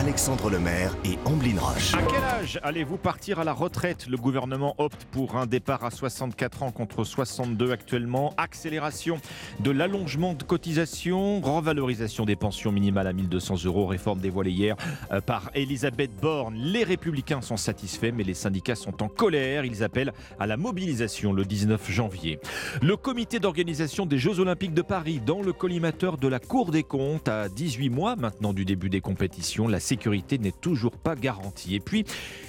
Alexandre Lemaire et Amblin Roche. À quel âge allez-vous partir à la retraite? Le gouvernement opte pour un départ à 64 ans contre 62 actuellement. Accélération de l'allongement de cotisation, revalorisation des pensions minimales à 1200 euros, réforme dévoilée hier euh, par Elisabeth Borne. Les républicains sont satisfaits, mais les syndicats sont en colère. Ils appellent à la mobilisation le 19 janvier. Le comité d'organisation des Jeux Olympiques de Paris, dans le collimateur de la Cour des comptes, à 18 mois maintenant du début des compétitions, la sécurité n'est toujours pas garantie. Et puis,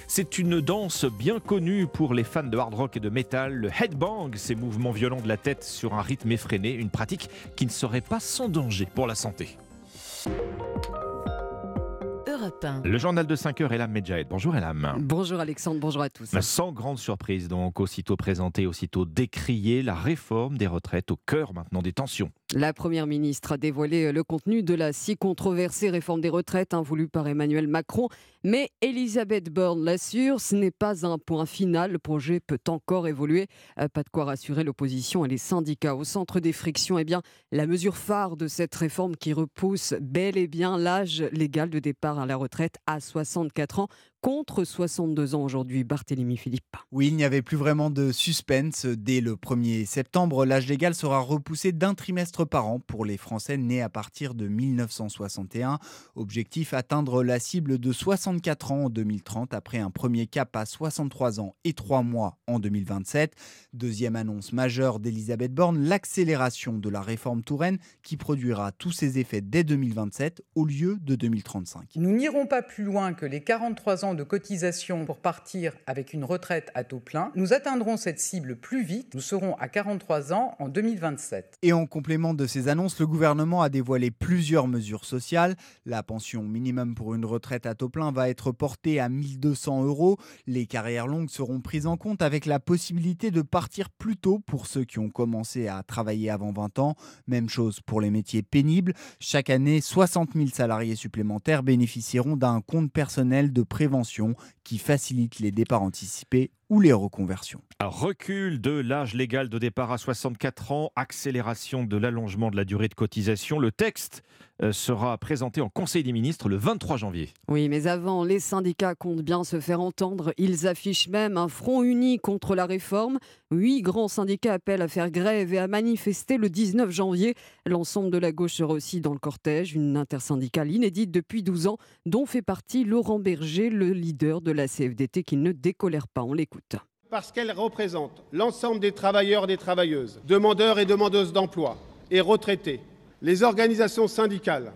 c'est une danse bien connue pour les fans de hard rock et de métal, le headbang, ces mouvements violents de la tête sur un rythme effréné, une pratique qui ne serait pas sans danger pour la santé. Le journal de 5 heures, Elam Medjahed. Bonjour Elam. Bonjour Alexandre, bonjour à tous. Sans grande surprise donc, aussitôt présenté, aussitôt décrié, la réforme des retraites au cœur maintenant des tensions. La Première ministre a dévoilé le contenu de la si controversée réforme des retraites hein, voulue par Emmanuel Macron. Mais Elisabeth Borne l'assure, ce n'est pas un point final. Le projet peut encore évoluer. Euh, pas de quoi rassurer l'opposition et les syndicats. Au centre des frictions, eh bien, la mesure phare de cette réforme qui repousse bel et bien l'âge légal de départ à la retraite à 64 ans contre 62 ans aujourd'hui, Barthélémy Philippe. Oui, il n'y avait plus vraiment de suspense. Dès le 1er septembre, l'âge légal sera repoussé d'un trimestre par an pour les Français nés à partir de 1961. Objectif atteindre la cible de 64 ans en 2030 après un premier cap à 63 ans et 3 mois en 2027. Deuxième annonce majeure d'Elisabeth Borne, l'accélération de la réforme Touraine qui produira tous ses effets dès 2027 au lieu de 2035. Nous n'irons pas plus loin que les 43 ans de cotisation pour partir avec une retraite à taux plein, nous atteindrons cette cible plus vite. Nous serons à 43 ans en 2027. Et en complément de ces annonces, le gouvernement a dévoilé plusieurs mesures sociales. La pension minimum pour une retraite à taux plein va être portée à 1200 euros. Les carrières longues seront prises en compte avec la possibilité de partir plus tôt pour ceux qui ont commencé à travailler avant 20 ans. Même chose pour les métiers pénibles. Chaque année, 60 000 salariés supplémentaires bénéficieront d'un compte personnel de prévention qui facilite les départs anticipés ou les reconversions. recul de l'âge légal de départ à 64 ans, accélération de l'allongement de la durée de cotisation. Le texte euh, sera présenté en Conseil des ministres le 23 janvier. Oui, mais avant, les syndicats comptent bien se faire entendre. Ils affichent même un front uni contre la réforme. Huit grands syndicats appellent à faire grève et à manifester le 19 janvier. L'ensemble de la gauche sera aussi dans le cortège, une intersyndicale inédite depuis 12 ans, dont fait partie Laurent Berger, le leader de la CFDT qui ne décolère pas. On l'écoute parce qu'elle représente l'ensemble des travailleurs et des travailleuses, demandeurs et demandeuses d'emploi et retraités. Les organisations syndicales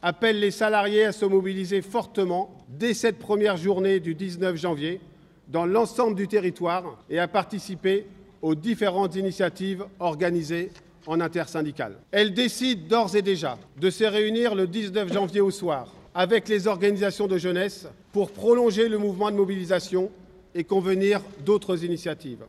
appellent les salariés à se mobiliser fortement dès cette première journée du 19 janvier dans l'ensemble du territoire et à participer aux différentes initiatives organisées en intersyndicale. Elles décident d'ores et déjà de se réunir le 19 janvier au soir avec les organisations de jeunesse pour prolonger le mouvement de mobilisation et convenir d'autres initiatives.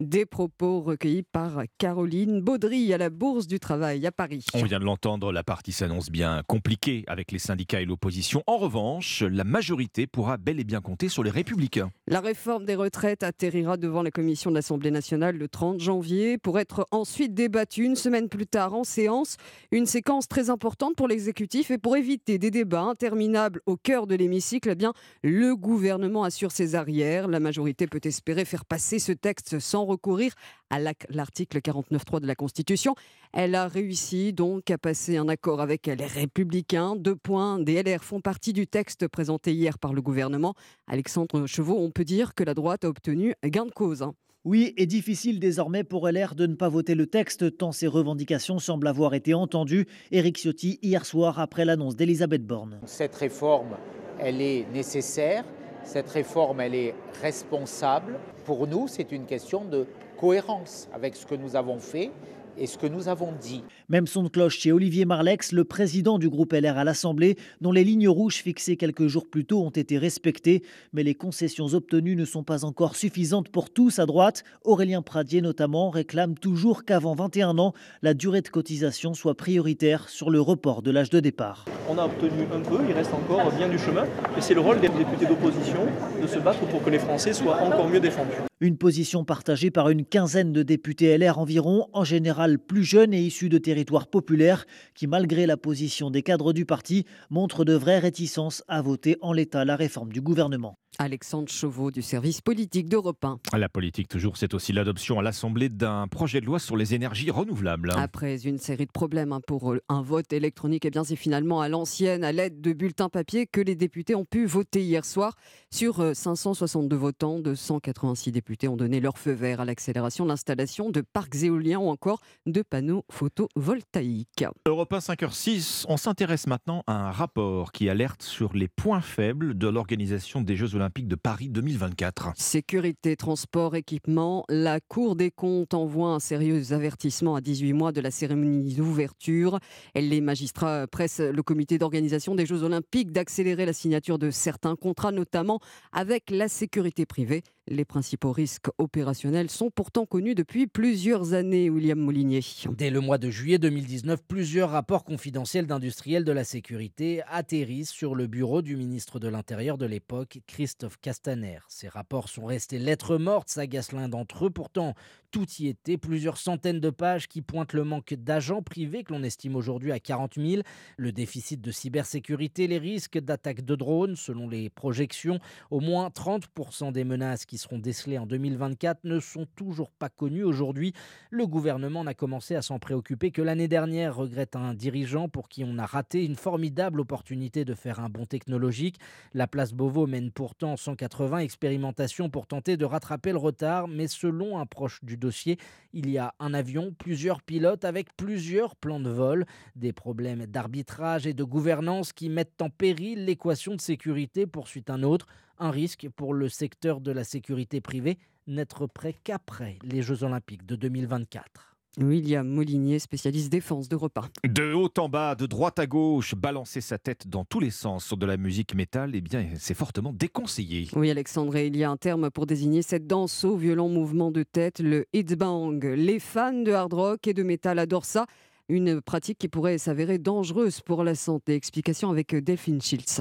Des propos recueillis par Caroline Baudry à la Bourse du Travail à Paris. On vient de l'entendre, la partie s'annonce bien compliquée avec les syndicats et l'opposition. En revanche, la majorité pourra bel et bien compter sur les républicains. La réforme des retraites atterrira devant la commission de l'Assemblée nationale le 30 janvier pour être ensuite débattue une semaine plus tard en séance. Une séquence très importante pour l'exécutif et pour éviter des débats interminables au cœur de l'hémicycle, eh bien, le gouvernement assure ses arrières. La majorité peut espérer faire passer ce texte sans recourir à l'article 49.3 de la Constitution. Elle a réussi donc à passer un accord avec les Républicains. Deux points des LR font partie du texte présenté hier par le gouvernement. Alexandre Chevaux, on peut dire que la droite a obtenu gain de cause. Hein. Oui, et difficile désormais pour LR de ne pas voter le texte, tant ses revendications semblent avoir été entendues. Éric Ciotti, hier soir, après l'annonce d'Elisabeth Borne. Cette réforme, elle est nécessaire. Cette réforme, elle est responsable. Pour nous, c'est une question de cohérence avec ce que nous avons fait et ce que nous avons dit. Même son de cloche chez Olivier Marlex, le président du groupe LR à l'Assemblée, dont les lignes rouges fixées quelques jours plus tôt ont été respectées, mais les concessions obtenues ne sont pas encore suffisantes pour tous à droite. Aurélien Pradier notamment réclame toujours qu'avant 21 ans, la durée de cotisation soit prioritaire sur le report de l'âge de départ. on a obtenu un peu, il reste encore bien du chemin. Et c'est le rôle des députés d'opposition de se battre pour que les Français soient encore mieux défendus. Une position partagée par une quinzaine de députés LR environ, en général plus jeunes et issus de territoires populaires, qui, malgré la position des cadres du parti, montrent de vraies réticences à voter en l'état la réforme du gouvernement. Alexandre Chauveau du service politique d'Europe 1. La politique, toujours, c'est aussi l'adoption à l'Assemblée d'un projet de loi sur les énergies renouvelables. Après une série de problèmes hein, pour un vote électronique, eh bien c'est finalement à l'ancienne, à l'aide de bulletins papier, que les députés ont pu voter hier soir. Sur 562 votants, 286 députés ont donné leur feu vert à l'accélération de l'installation de parcs éoliens ou encore de panneaux photovoltaïques. Europe 1 5h06, on s'intéresse maintenant à un rapport qui alerte sur les points faibles de l'organisation des Jeux Olympiques de Paris 2024. Sécurité, transport, équipement, la Cour des comptes envoie un sérieux avertissement à 18 mois de la cérémonie d'ouverture. Les magistrats pressent le comité d'organisation des Jeux Olympiques d'accélérer la signature de certains contrats, notamment avec la sécurité privée. Les principaux risques opérationnels sont pourtant connus depuis plusieurs années, William Molinier. Dès le mois de juillet 2019, plusieurs rapports confidentiels d'industriels de la sécurité atterrissent sur le bureau du ministre de l'Intérieur de l'époque, Christophe Castaner. Ces rapports sont restés lettres mortes, s'agace l'un d'entre eux. Pourtant, tout y était, plusieurs centaines de pages qui pointent le manque d'agents privés que l'on estime aujourd'hui à 40 000, le déficit de cybersécurité, les risques d'attaques de drones. Selon les projections, au moins 30% des menaces qui seront décelés en 2024 ne sont toujours pas connus aujourd'hui. Le gouvernement n'a commencé à s'en préoccuper que l'année dernière, regrette un dirigeant pour qui on a raté une formidable opportunité de faire un bond technologique. La place Beauvau mène pourtant 180 expérimentations pour tenter de rattraper le retard, mais selon un proche du dossier, il y a un avion, plusieurs pilotes avec plusieurs plans de vol, des problèmes d'arbitrage et de gouvernance qui mettent en péril l'équation de sécurité, poursuit un autre un risque pour le secteur de la sécurité privée, n'être prêt qu'après les Jeux Olympiques de 2024. William Molinier, spécialiste défense de repas. De haut en bas, de droite à gauche, balancer sa tête dans tous les sens sur de la musique métal, eh bien, c'est fortement déconseillé. Oui, Alexandre, il y a un terme pour désigner cette danse au violent mouvement de tête, le headbang. Les fans de hard rock et de métal adorent ça. Une pratique qui pourrait s'avérer dangereuse pour la santé. Explication avec Delphine Schiltz.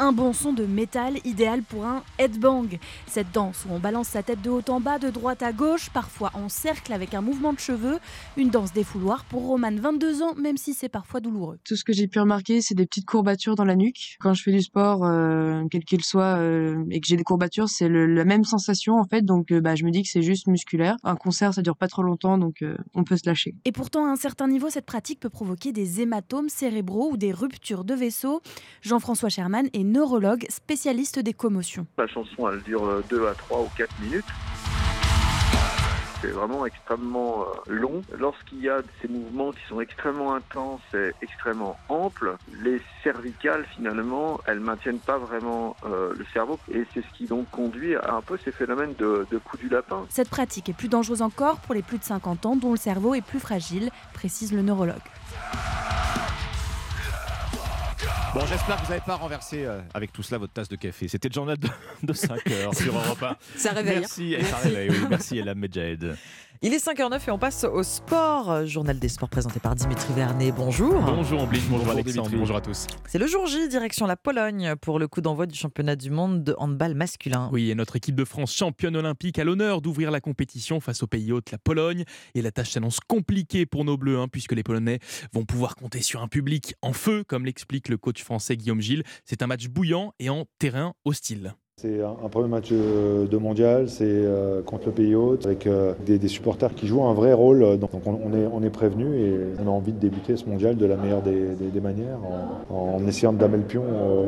Un bon son de métal idéal pour un headbang. Cette danse où on balance sa tête de haut en bas, de droite à gauche, parfois en cercle avec un mouvement de cheveux. Une danse défouloir pour Romane, 22 ans, même si c'est parfois douloureux. Tout ce que j'ai pu remarquer, c'est des petites courbatures dans la nuque. Quand je fais du sport, euh, quel qu'il soit, euh, et que j'ai des courbatures, c'est la même sensation en fait. Donc euh, bah, je me dis que c'est juste musculaire. Un concert, ça dure pas trop longtemps, donc on peut se lâcher. Et pourtant, à un certain niveau, cette pratique peut provoquer des hématomes cérébraux ou des ruptures de vaisseaux. Jean-François Sherman est neurologue spécialiste des commotions. La chanson, elle dure 2 à 3 ou 4 minutes. C'est vraiment extrêmement euh, long. Lorsqu'il y a ces mouvements qui sont extrêmement intenses et extrêmement amples, les cervicales, finalement, elles maintiennent pas vraiment euh, le cerveau. Et c'est ce qui donc conduit à un peu ces phénomènes de, de coup du lapin. Cette pratique est plus dangereuse encore pour les plus de 50 ans dont le cerveau est plus fragile, précise le neurologue. Bon, j'espère que vous n'avez pas renversé euh, avec tout cela votre tasse de café. C'était le journal de, 5 heures sur Europe 1. Ça réveille. Merci, ça réveille, oui. Merci Elam Medjahed. Il est 5h09 et on passe au sport. Journal des sports présenté par Dimitri Vernet. Bonjour. Bonjour Ambline, bonjour, Alexandre, bonjour à tous. C'est le jour J, direction la Pologne pour le coup d'envoi du championnat du monde de handball masculin. Oui, et notre équipe de France championne olympique a l'honneur d'ouvrir la compétition face au pays hôte, la Pologne. Et la tâche s'annonce compliquée pour nos Bleus, hein, puisque les Polonais vont pouvoir compter sur un public en feu, comme l'explique le coach français Guillaume Gilles. C'est un match bouillant et en terrain hostile. C'est un premier match de mondial, c'est euh, contre le pays hôte, avec euh, des, supporters qui jouent un vrai rôle. Donc on est, on est prévenu et on a envie de débuter ce mondial de la meilleure des, manières, en, essayant de damer le pion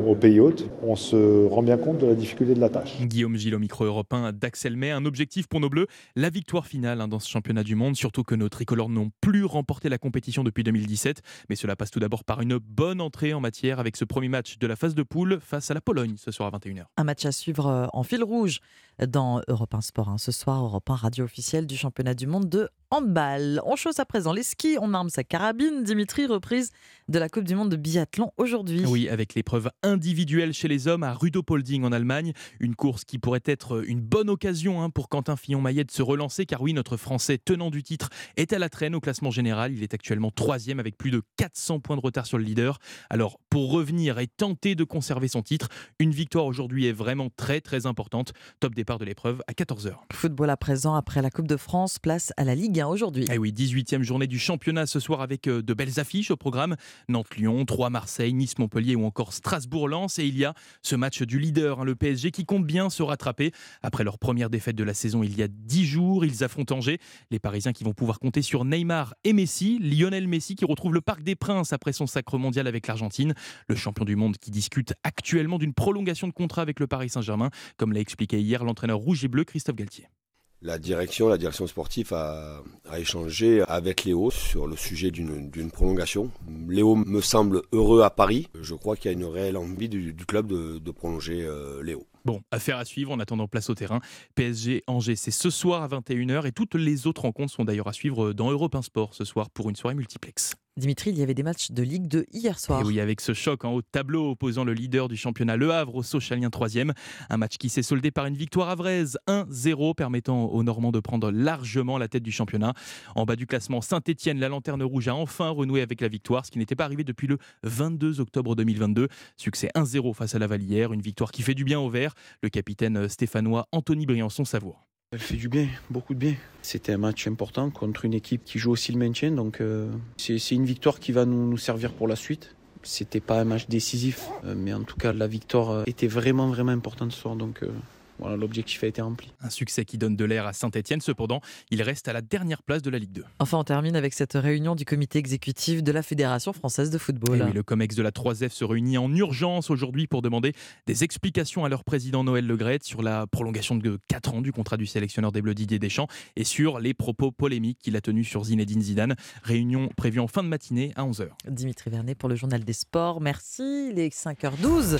au, pays hôte. On se rend bien compte de la difficulté de la tâche. Guillaume Gilles au micro européen d'Axel May, un objectif pour nos Bleus, la victoire finale hein, dans ce championnat du monde, surtout que nos tricolores n'ont plus remporté la compétition depuis 2017. Mais cela passe tout d'abord par une bonne entrée en matière avec ce premier match de la phase de poule face à la Pologne ce soir à 21h. Un match à suivre euh, en fil rouge dans Europe 1 Sport. Ce soir, Europe 1 radio officielle du championnat du monde de handball. On chose à présent les skis, on arme sa carabine. Dimitri, reprise de la Coupe du monde de biathlon aujourd'hui. Oui, avec l'épreuve individuelle chez les hommes à Rudopolding en Allemagne. Une course qui pourrait être une bonne occasion hein, pour Quentin Fillon-Maillet de se relancer, car oui, notre Français tenant du titre est à la traîne au classement général. Il est actuellement troisième avec plus de 400 points de retard sur le leader. Alors, pour revenir et tenter de conserver son titre, une victoire aujourd'hui est vraiment très très importante. Top départ de l'épreuve à 14h. Football à présent, après la Coupe de France, place à la Ligue 1 aujourd'hui. Eh oui, 18e journée du championnat ce soir avec euh, de belles affiches au programme. Nantes-Lyon, 3 Marseille, Nice-Montpellier ou encore Strasbourg-Lens. Et il y a ce match du leader, hein, le PSG, qui compte bien se rattraper. Après leur première défaite de la saison il y a 10 jours, ils affrontent Angers. Les Parisiens qui vont pouvoir compter sur Neymar et Messi. Lionel Messi qui retrouve le Parc des Princes après son sacre mondial avec l'Argentine. Le champion du monde qui discute actuellement d'une prolongation de contrat avec le Paris Saint-Germain, comme l'a expliqué hier l'entraîneur rouge et bleu Christophe Galtier. La direction, la direction sportive a, échangé avec Léo sur le sujet d'une prolongation. Léo me semble heureux à Paris. Je crois qu'il y a une réelle envie du, club de, de prolonger euh, Léo. Bon, affaire à suivre en attendant place au terrain. PSG Angers, c'est ce soir à 21h et toutes les autres rencontres sont d'ailleurs à suivre dans Europe 1 Sport ce soir pour une soirée multiplex. Dimitri, il y avait des matchs de Ligue 2 hier soir. Et oui, avec ce choc en haut de tableau opposant le leader du championnat Le Havre au Sochalien 3e. Un match qui s'est soldé par une victoire avraise 1-0, permettant aux Normands de prendre largement la tête du championnat. En bas du classement, Saint-Etienne, la lanterne rouge, a enfin renoué avec la victoire, ce qui n'était pas arrivé depuis le 22 octobre 2022. Succès 1-0 face à la Vallière, une victoire qui fait du bien au vert. Le capitaine stéphanois Anthony Briançon savoure. Elle fait du bien, beaucoup de bien. C'était un match important contre une équipe qui joue aussi le maintien, donc euh, c'est une victoire qui va nous, servir pour la suite. C'était pas un match décisif, euh, mais en tout cas la victoire euh, était vraiment vraiment importante ce soir, donc voilà l'objectif a été rempli. Un succès qui donne de l'air à Saint-Etienne, cependant, il reste à la dernière place de la Ligue 2. Enfin, on termine avec cette réunion du comité exécutif de la Fédération française de football. Et oui, le COMEX de la 3F se réunit en urgence aujourd'hui pour demander des explications à leur président Noël Legrette sur la prolongation de 4 ans du contrat du sélectionneur des Bleus Didier Deschamps et sur les propos polémiques qu'il a tenus sur Zinedine Zidane. Réunion prévue en fin de matinée à 11h. Dimitri Vernet pour le journal des sports. Merci. Les 5h12.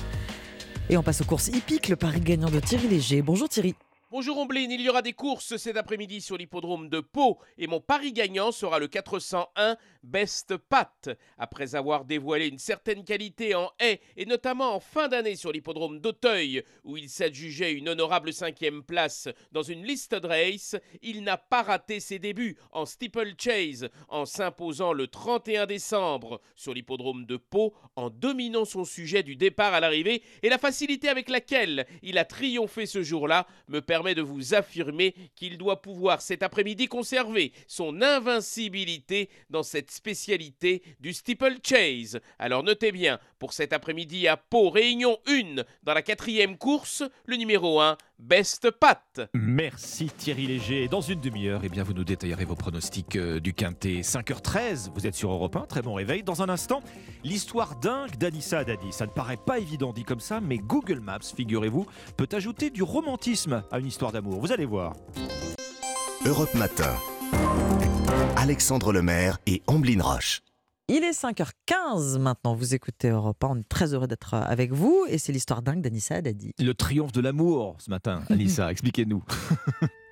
Et on passe aux courses hippiques, le pari gagnant de Thierry Léger. Bonjour Thierry. Bonjour Omblin, il y aura des courses cet après-midi sur l'hippodrome de Pau et mon pari gagnant sera le 401 Best Pat. Après avoir dévoilé une certaine qualité en haie et notamment en fin d'année sur l'hippodrome d'Auteuil où il s'adjugeait une honorable cinquième place dans une liste de race, il n'a pas raté ses débuts en steeplechase en s'imposant le 31 décembre sur l'hippodrome de Pau en dominant son sujet du départ à l'arrivée et la facilité avec laquelle il a triomphé ce jour-là me permet de vous affirmer qu'il doit pouvoir cet après-midi conserver son invincibilité dans cette spécialité du steeplechase. Alors notez bien, pour cet après-midi à Pau, réunion 1 dans la quatrième course, le numéro 1, Best Pat. Merci Thierry Léger. Dans une demi-heure, eh bien, vous nous détaillerez vos pronostics euh, du Quintet. 5h13, vous êtes sur Europe 1, très bon réveil. Dans un instant, l'histoire dingue d'Anissa Dadi. Ça ne paraît pas évident dit comme ça, mais Google Maps, figurez-vous, peut ajouter du romantisme à une histoire d'amour. Vous allez voir. Europe Matin. Alexandre Lemaire et Amblin Roche. Il est 5h15 maintenant, vous écoutez Europe 1, on est très heureux d'être avec vous et c'est l'histoire dingue d'Anissa Haddadi. Le triomphe de l'amour ce matin, Anissa, expliquez-nous.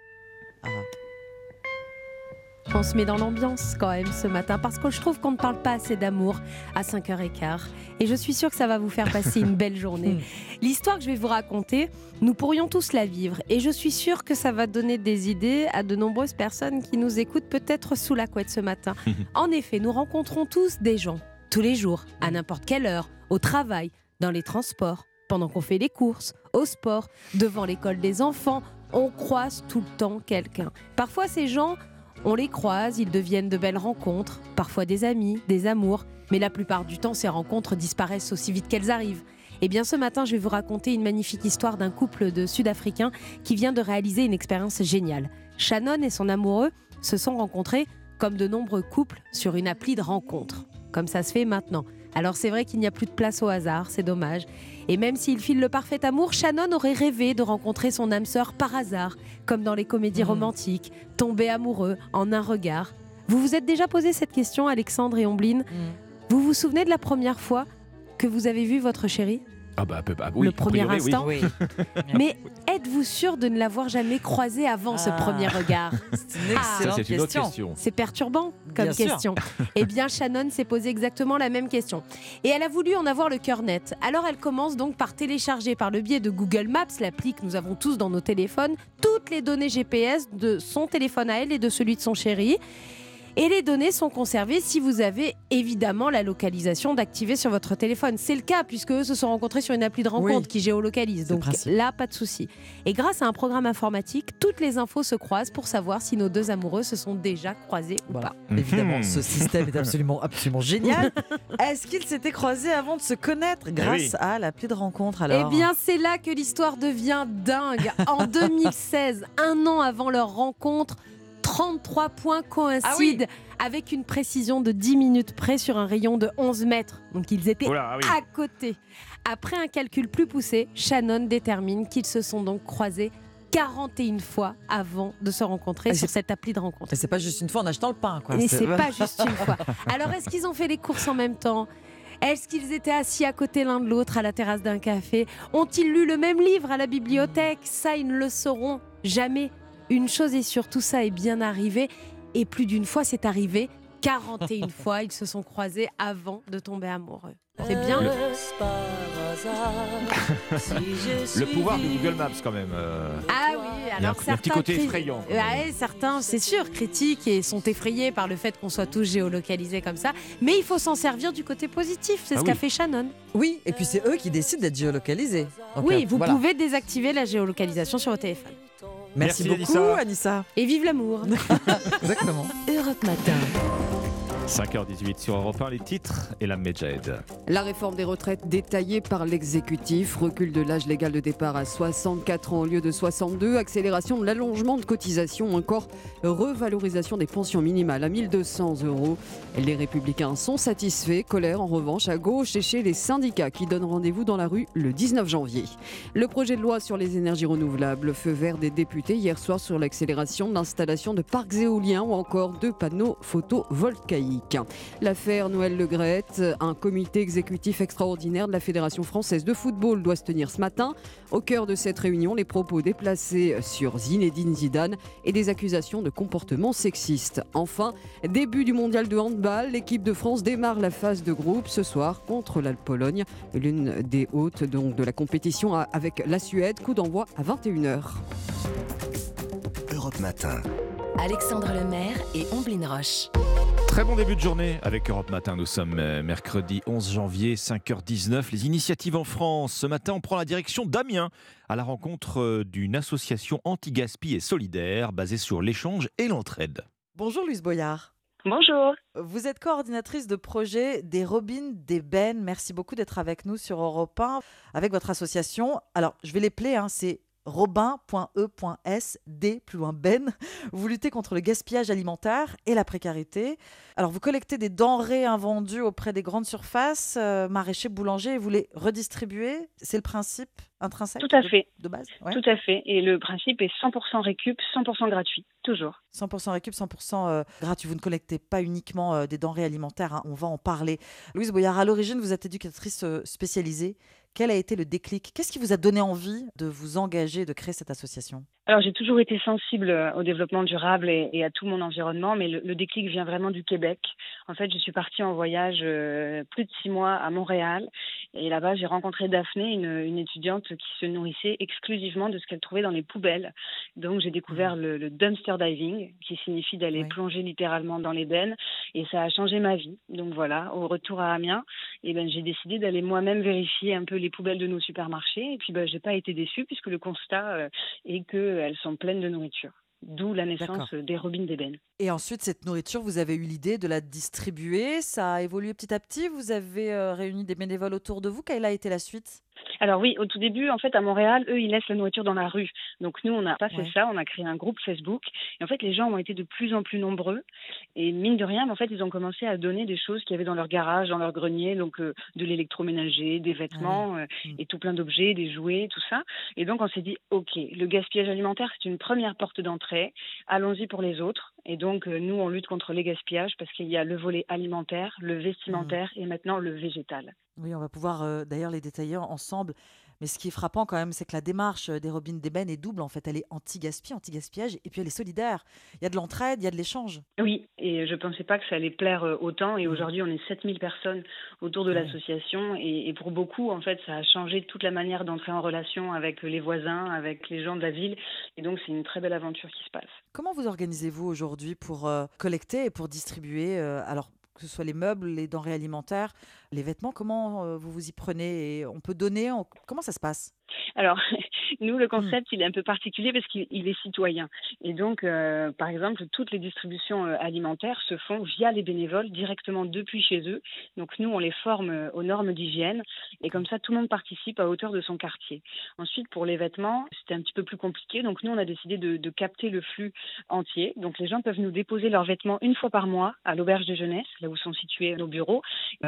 On se met dans l'ambiance quand même ce matin parce que je trouve qu'on ne parle pas assez d'amour à 5h15 et je suis sûre que ça va vous faire passer une belle journée. L'histoire que je vais vous raconter, nous pourrions tous la vivre et je suis sûre que ça va donner des idées à de nombreuses personnes qui nous écoutent peut-être sous la couette ce matin. En effet, nous rencontrons tous des gens tous les jours, à n'importe quelle heure, au travail, dans les transports, pendant qu'on fait les courses, au sport, devant l'école des enfants, on croise tout le temps quelqu'un. Parfois ces gens on les croise, ils deviennent de belles rencontres, parfois des amis, des amours, mais la plupart du temps, ces rencontres disparaissent aussi vite qu'elles arrivent. Eh bien, ce matin, je vais vous raconter une magnifique histoire d'un couple de Sud-Africains qui vient de réaliser une expérience géniale. Shannon et son amoureux se sont rencontrés comme de nombreux couples sur une appli de rencontre, comme ça se fait maintenant. Alors c'est vrai qu'il n'y a plus de place au hasard, c'est dommage. Et même s'il file le parfait amour, Shannon aurait rêvé de rencontrer son âme sœur par hasard, comme dans les comédies romantiques, tomber amoureux en un regard. Vous vous êtes déjà posé cette question, Alexandre et Omblin Vous vous souvenez de la première fois que vous avez vu votre chérie? Ah bah, peu- ah oui, le premier priori, instant. Oui. Mais êtes-vous sûr de ne l'avoir jamais croisé avant ce Ah. premier regard C'est une excellente une autre question. question. C'est perturbant comme Bien question. Eh bien, Shannon s'est posé exactement la même question. Et elle a voulu en avoir le cœur net. Alors, elle commence donc par télécharger par le biais de Google Maps, l'appli que nous avons tous dans nos téléphones, toutes les données GPS de son téléphone à elle et de celui de son chéri. Et les données sont conservées si vous avez évidemment la localisation d'activer sur votre téléphone. C'est le cas puisque eux se sont rencontrés sur une appli de rencontre Oui. qui géolocalise. Donc là, pas de souci. Et grâce à un programme informatique, toutes les infos se croisent pour savoir si nos deux amoureux se sont déjà croisés ou Voilà. pas. Évidemment, Mhm. ce système est absolument, absolument génial. Est-ce qu'ils s'étaient croisés avant de se connaître grâce oui. à l'appli de rencontre alors Eh bien, c'est là que l'histoire devient dingue. En 2016, un an avant leur rencontre, 33 points coïncident avec une précision de 10 minutes près sur un rayon de 11 mètres. Donc ils étaient ah oui. à côté. Après un calcul plus poussé, Shannon détermine qu'ils se sont donc croisés 41 fois avant de se rencontrer Ah, sur cette appli de rencontre. Et c'est pas juste une fois en achetant le pain, quoi. Et c'est pas juste une fois. Alors, est-ce qu'ils ont fait les courses en même temps? Est-ce qu'ils étaient assis à côté l'un de l'autre à la terrasse d'un café? Ont-ils lu le même livre à la bibliothèque? Ça, ils ne le sauront jamais. Une chose est sûre, tout ça est bien arrivé. Et plus d'une fois, c'est arrivé. 41 fois, ils se sont croisés avant de tomber amoureux. C'est bien Le pouvoir de Google Maps, quand même. euh. Ah oui, Il y a un- alors a un petit certains côté effrayant, Ouais, certains, c'est sûr, critiquent et sont effrayés par le fait qu'on soit tous géolocalisés comme ça. Mais il faut s'en servir du côté positif. C'est Ah ce oui. qu'a fait Shannon. Oui, et puis c'est eux qui décident d'être géolocalisés. Donc, oui, euh, vous voilà. pouvez désactiver la géolocalisation sur votre téléphone. Merci, Merci, beaucoup, Anissa. Anissa. Et vive l'amour. Exactement. Europe Matin. 5h18 sur Europe 1, les titres et la Medjed. La réforme des retraites détaillée par l'exécutif, recul de l'âge légal de départ à 64 ans au lieu de 62, accélération de l'allongement de cotisation, encore revalorisation des pensions minimales à 1200 euros. Les républicains sont satisfaits, colère en revanche à gauche et chez les syndicats qui donnent rendez-vous dans la rue le 19 janvier. Le projet de loi sur les énergies renouvelables, feu vert des députés hier soir sur l'accélération de l'installation de parcs éoliens ou encore de panneaux photovoltaïques. L'affaire Noël Legrette, un comité exécutif extraordinaire de la Fédération française de football doit se tenir ce matin. Au cœur de cette réunion, les propos déplacés sur Zinedine Zidane et des accusations de comportement sexiste. Enfin, début du mondial de handball, l'équipe de France démarre la phase de groupe ce soir contre la Pologne, l'une des hôtes donc de la compétition avec la Suède. Coup d'envoi à 21h. Europe Matin. Alexandre Lemaire et Omblin Roche. Très bon début de journée avec Europe Matin. Nous sommes euh, mercredi 11 janvier, 5h19. Les initiatives en France. Ce matin, on prend la direction d'Amiens à la rencontre euh, d'une association anti-gaspi et solidaire basée sur l'échange et l'entraide. Bonjour Louise Boyard. Bonjour. Vous êtes coordinatrice de projet des Robines d'Ébène. Merci beaucoup d'être avec nous sur Europe 1 avec votre association. Alors, je vais les plaire, hein, c'est robin.e.s, D, plus loin Ben. Vous luttez contre le gaspillage alimentaire et la précarité. Alors, vous collectez des denrées invendues auprès des grandes surfaces, euh, maraîchers, boulangers, et vous les redistribuez. C'est le principe intrinsèque Tout à de- fait. de base? Ouais. Tout à fait. Et le principe est 100% récup, 100% gratuit, toujours. 100% récup, 100% euh, gratuit. Vous ne collectez pas uniquement euh, des denrées alimentaires, hein, on va en parler. Louise Boyard, à l'origine, vous êtes éducatrice spécialisée. Quel a été le déclic? Qu'est-ce qui vous a donné envie de vous engager, de créer cette association? Alors j'ai toujours été sensible euh, au développement durable et, et à tout mon environnement, mais le, le déclic vient vraiment du Québec. En fait, je suis partie en voyage euh, plus de six mois à Montréal et là-bas j'ai rencontré Daphné, une, une étudiante qui se nourrissait exclusivement de ce qu'elle trouvait dans les poubelles. Donc j'ai découvert le, le dumpster diving, qui signifie d'aller plonger littéralement dans les bennes, et ça a changé ma vie. Donc voilà, au retour à Amiens, et ben j'ai décidé d'aller moi-même vérifier un peu les poubelles de nos supermarchés, et puis ben j'ai pas été déçue puisque le constat euh, est qu'elles sont pleines de nourriture. D'où la naissance des robines d'ébène. Et ensuite, cette nourriture, vous avez eu l'idée de la distribuer. Ça a évolué petit à petit. Vous avez euh, réuni des bénévoles autour de vous. Quelle a été la suite? Alors oui, au tout début, en fait, à Montréal, eux, ils laissent la nourriture dans la rue. Donc nous, on n'a pas fait Ouais. ça, on a créé un groupe Facebook. Et en fait, les gens ont été de plus en plus nombreux. Et mine de rien, en fait, ils ont commencé à donner des choses qu'il y avait dans leur garage, dans leur grenier, donc euh, de l'électroménager, des vêtements euh, et tout plein d'objets, des jouets, tout ça. Et donc on s'est dit, ok, le gaspillage alimentaire, c'est une première porte d'entrée. Allons-y pour les autres. Et donc, euh, nous, on lutte contre les gaspillages parce qu'il y a le volet alimentaire, le vestimentaire Mmh. et maintenant le végétal. Oui, on va pouvoir euh, d'ailleurs les détailler ensemble. Mais ce qui est frappant quand même, c'est que la démarche euh, des robines d'ébène est double. En fait, elle est anti-gaspi, anti-gaspillage, et puis elle est solidaire. Il y a de l'entraide, il y a de l'échange. Oui, et je ne pensais pas que ça allait plaire euh, autant. Et aujourd'hui, on est 7000 personnes autour de Ouais. l'association. Et, et pour beaucoup, en fait, ça a changé toute la manière d'entrer en relation avec les voisins, avec les gens de la ville. Et donc, c'est une très belle aventure qui se passe. Comment vous organisez-vous aujourd'hui pour euh, collecter et pour distribuer euh, alors que ce soit les meubles, les denrées alimentaires, les vêtements, comment euh, vous vous y prenez et On peut donner on- Comment ça se passe? Alors, nous, le concept, il est un peu particulier parce qu'il il est citoyen. Et donc, euh, par exemple, toutes les distributions euh, alimentaires se font via les bénévoles directement depuis chez eux. Donc, nous, on les forme aux normes d'hygiène. Et comme ça, tout le monde participe à hauteur de son quartier. Ensuite, pour les vêtements, c'était un petit peu plus compliqué. Donc, nous, on a décidé de, de capter le flux entier. Donc, les gens peuvent nous déposer leurs vêtements une fois par mois à l'auberge de jeunesse, là où sont situés nos bureaux.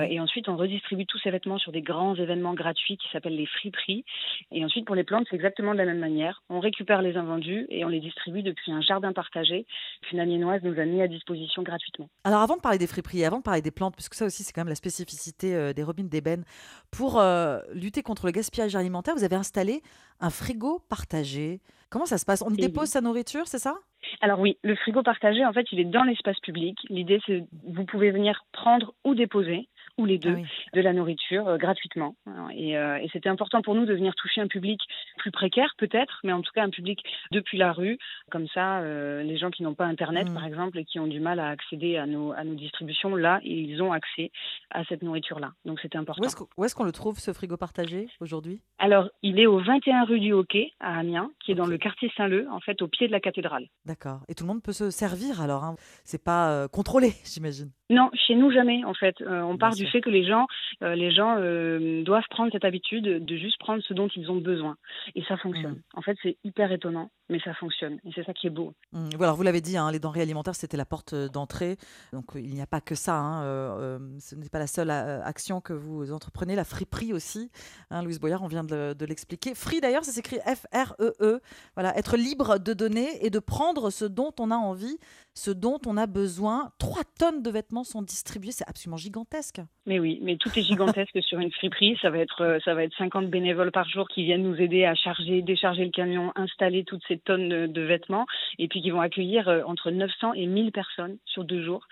Et ensuite, on redistribue tous ces vêtements sur des grands événements gratuits qui s'appellent les friperies. Et ensuite, pour les plantes, c'est exactement de la même manière. On récupère les invendus et on les distribue depuis un jardin partagé qu'une amiénoise nous a mis à disposition gratuitement. Alors avant de parler des friperies, avant de parler des plantes, puisque ça aussi c'est quand même la spécificité euh, des robines d'ébène, pour euh, lutter contre le gaspillage alimentaire, vous avez installé un frigo partagé. Comment ça se passe? On y Et dépose sa nourriture, c'est ça? Alors oui, le frigo partagé, en fait, il est dans l'espace public. L'idée, c'est vous pouvez venir prendre ou déposer, ou les deux, de la nourriture euh, gratuitement. Et, euh, et c'était important pour nous de venir toucher un public plus précaire, peut-être, mais en tout cas un public depuis la rue. Comme ça, euh, les gens qui n'ont pas Internet, par exemple, et qui ont du mal à accéder à nos, à nos distributions, là, ils ont accès à cette nourriture-là. Donc c'était important. Où est-ce qu'on où est-ce qu'on le trouve ce frigo partagé aujourd'hui? Alors, il est au 21 rue du Hockey à Amiens, qui est dans le quartier Saint-Leu, en fait, au pied de la cathédrale. D'accord. Et tout le monde peut se servir alors hein C'est pas contrôlé, j'imagine. Non, chez nous jamais en fait. Euh, on part du fait que les gens, euh, les gens euh, doivent prendre cette habitude de juste prendre ce dont ils ont besoin, et ça fonctionne. Mmh. En fait, c'est hyper étonnant, mais ça fonctionne, et c'est ça qui est beau. Hum, voilà, vous l'avez dit, hein, les denrées alimentaires, c'était la porte d'entrée. Donc il n'y a pas que ça. hein, ce n'est pas la seule action que vous entreprenez. La friperie aussi. Hein, Louise Boyard, on vient de, le- de l'expliquer. Free d'ailleurs, ça s'écrit F-R-E-E. E. Voilà, être libre de donner et de prendre ce dont on a envie, ce dont on a besoin. Trois tonnes de vêtements sont distribués. C'est absolument gigantesque. Mais oui, mais tout est gigantesque sur une friperie. Ça va être, euh, ça va être 50 bénévoles par jour qui viennent nous aider à charger, décharger le camion, installer toutes ces tonnes de, de vêtements, et puis qui vont accueillir euh, entre 900 et 1000 personnes sur deux jours.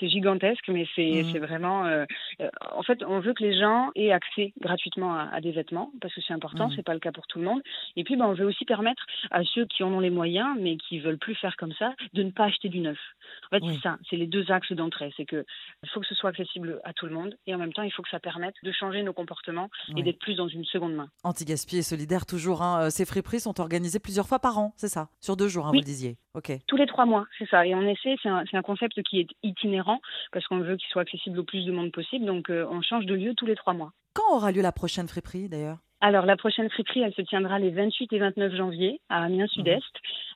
C'est gigantesque, mais c'est c'est vraiment. euh, euh, en fait, on veut que les gens aient accès gratuitement à, à des vêtements parce que c'est important. Mhm. C'est pas le cas pour tout le monde. Et puis, ben, on veut aussi permettre à ceux qui en ont les moyens, mais qui veulent plus faire comme ça, de ne pas acheter du neuf. En fait, Oui. c'est ça. C'est les deux axes d'entrée. C'est que il faut que ce soit accessible à tout le monde, et en même temps, il faut que ça permette de changer nos comportements Oui. et d'être plus dans une seconde main. Anti-gaspi et solidaire, toujours. hein. Euh, Ces friperies sont organisées plusieurs fois par an, c'est ça? Sur deux jours, hein, Oui. vous le disiez. Ok. Tous les trois mois, c'est ça. Et on essaie, c'est un, c'est un concept qui est itinérant parce qu'on veut qu'il soit accessible au plus de monde possible. Donc, euh, on change de lieu tous les trois mois. Quand aura lieu la prochaine friperie d'ailleurs? Alors, la prochaine friperie, elle se tiendra les 28 et 29 janvier à Amiens Sud-Est.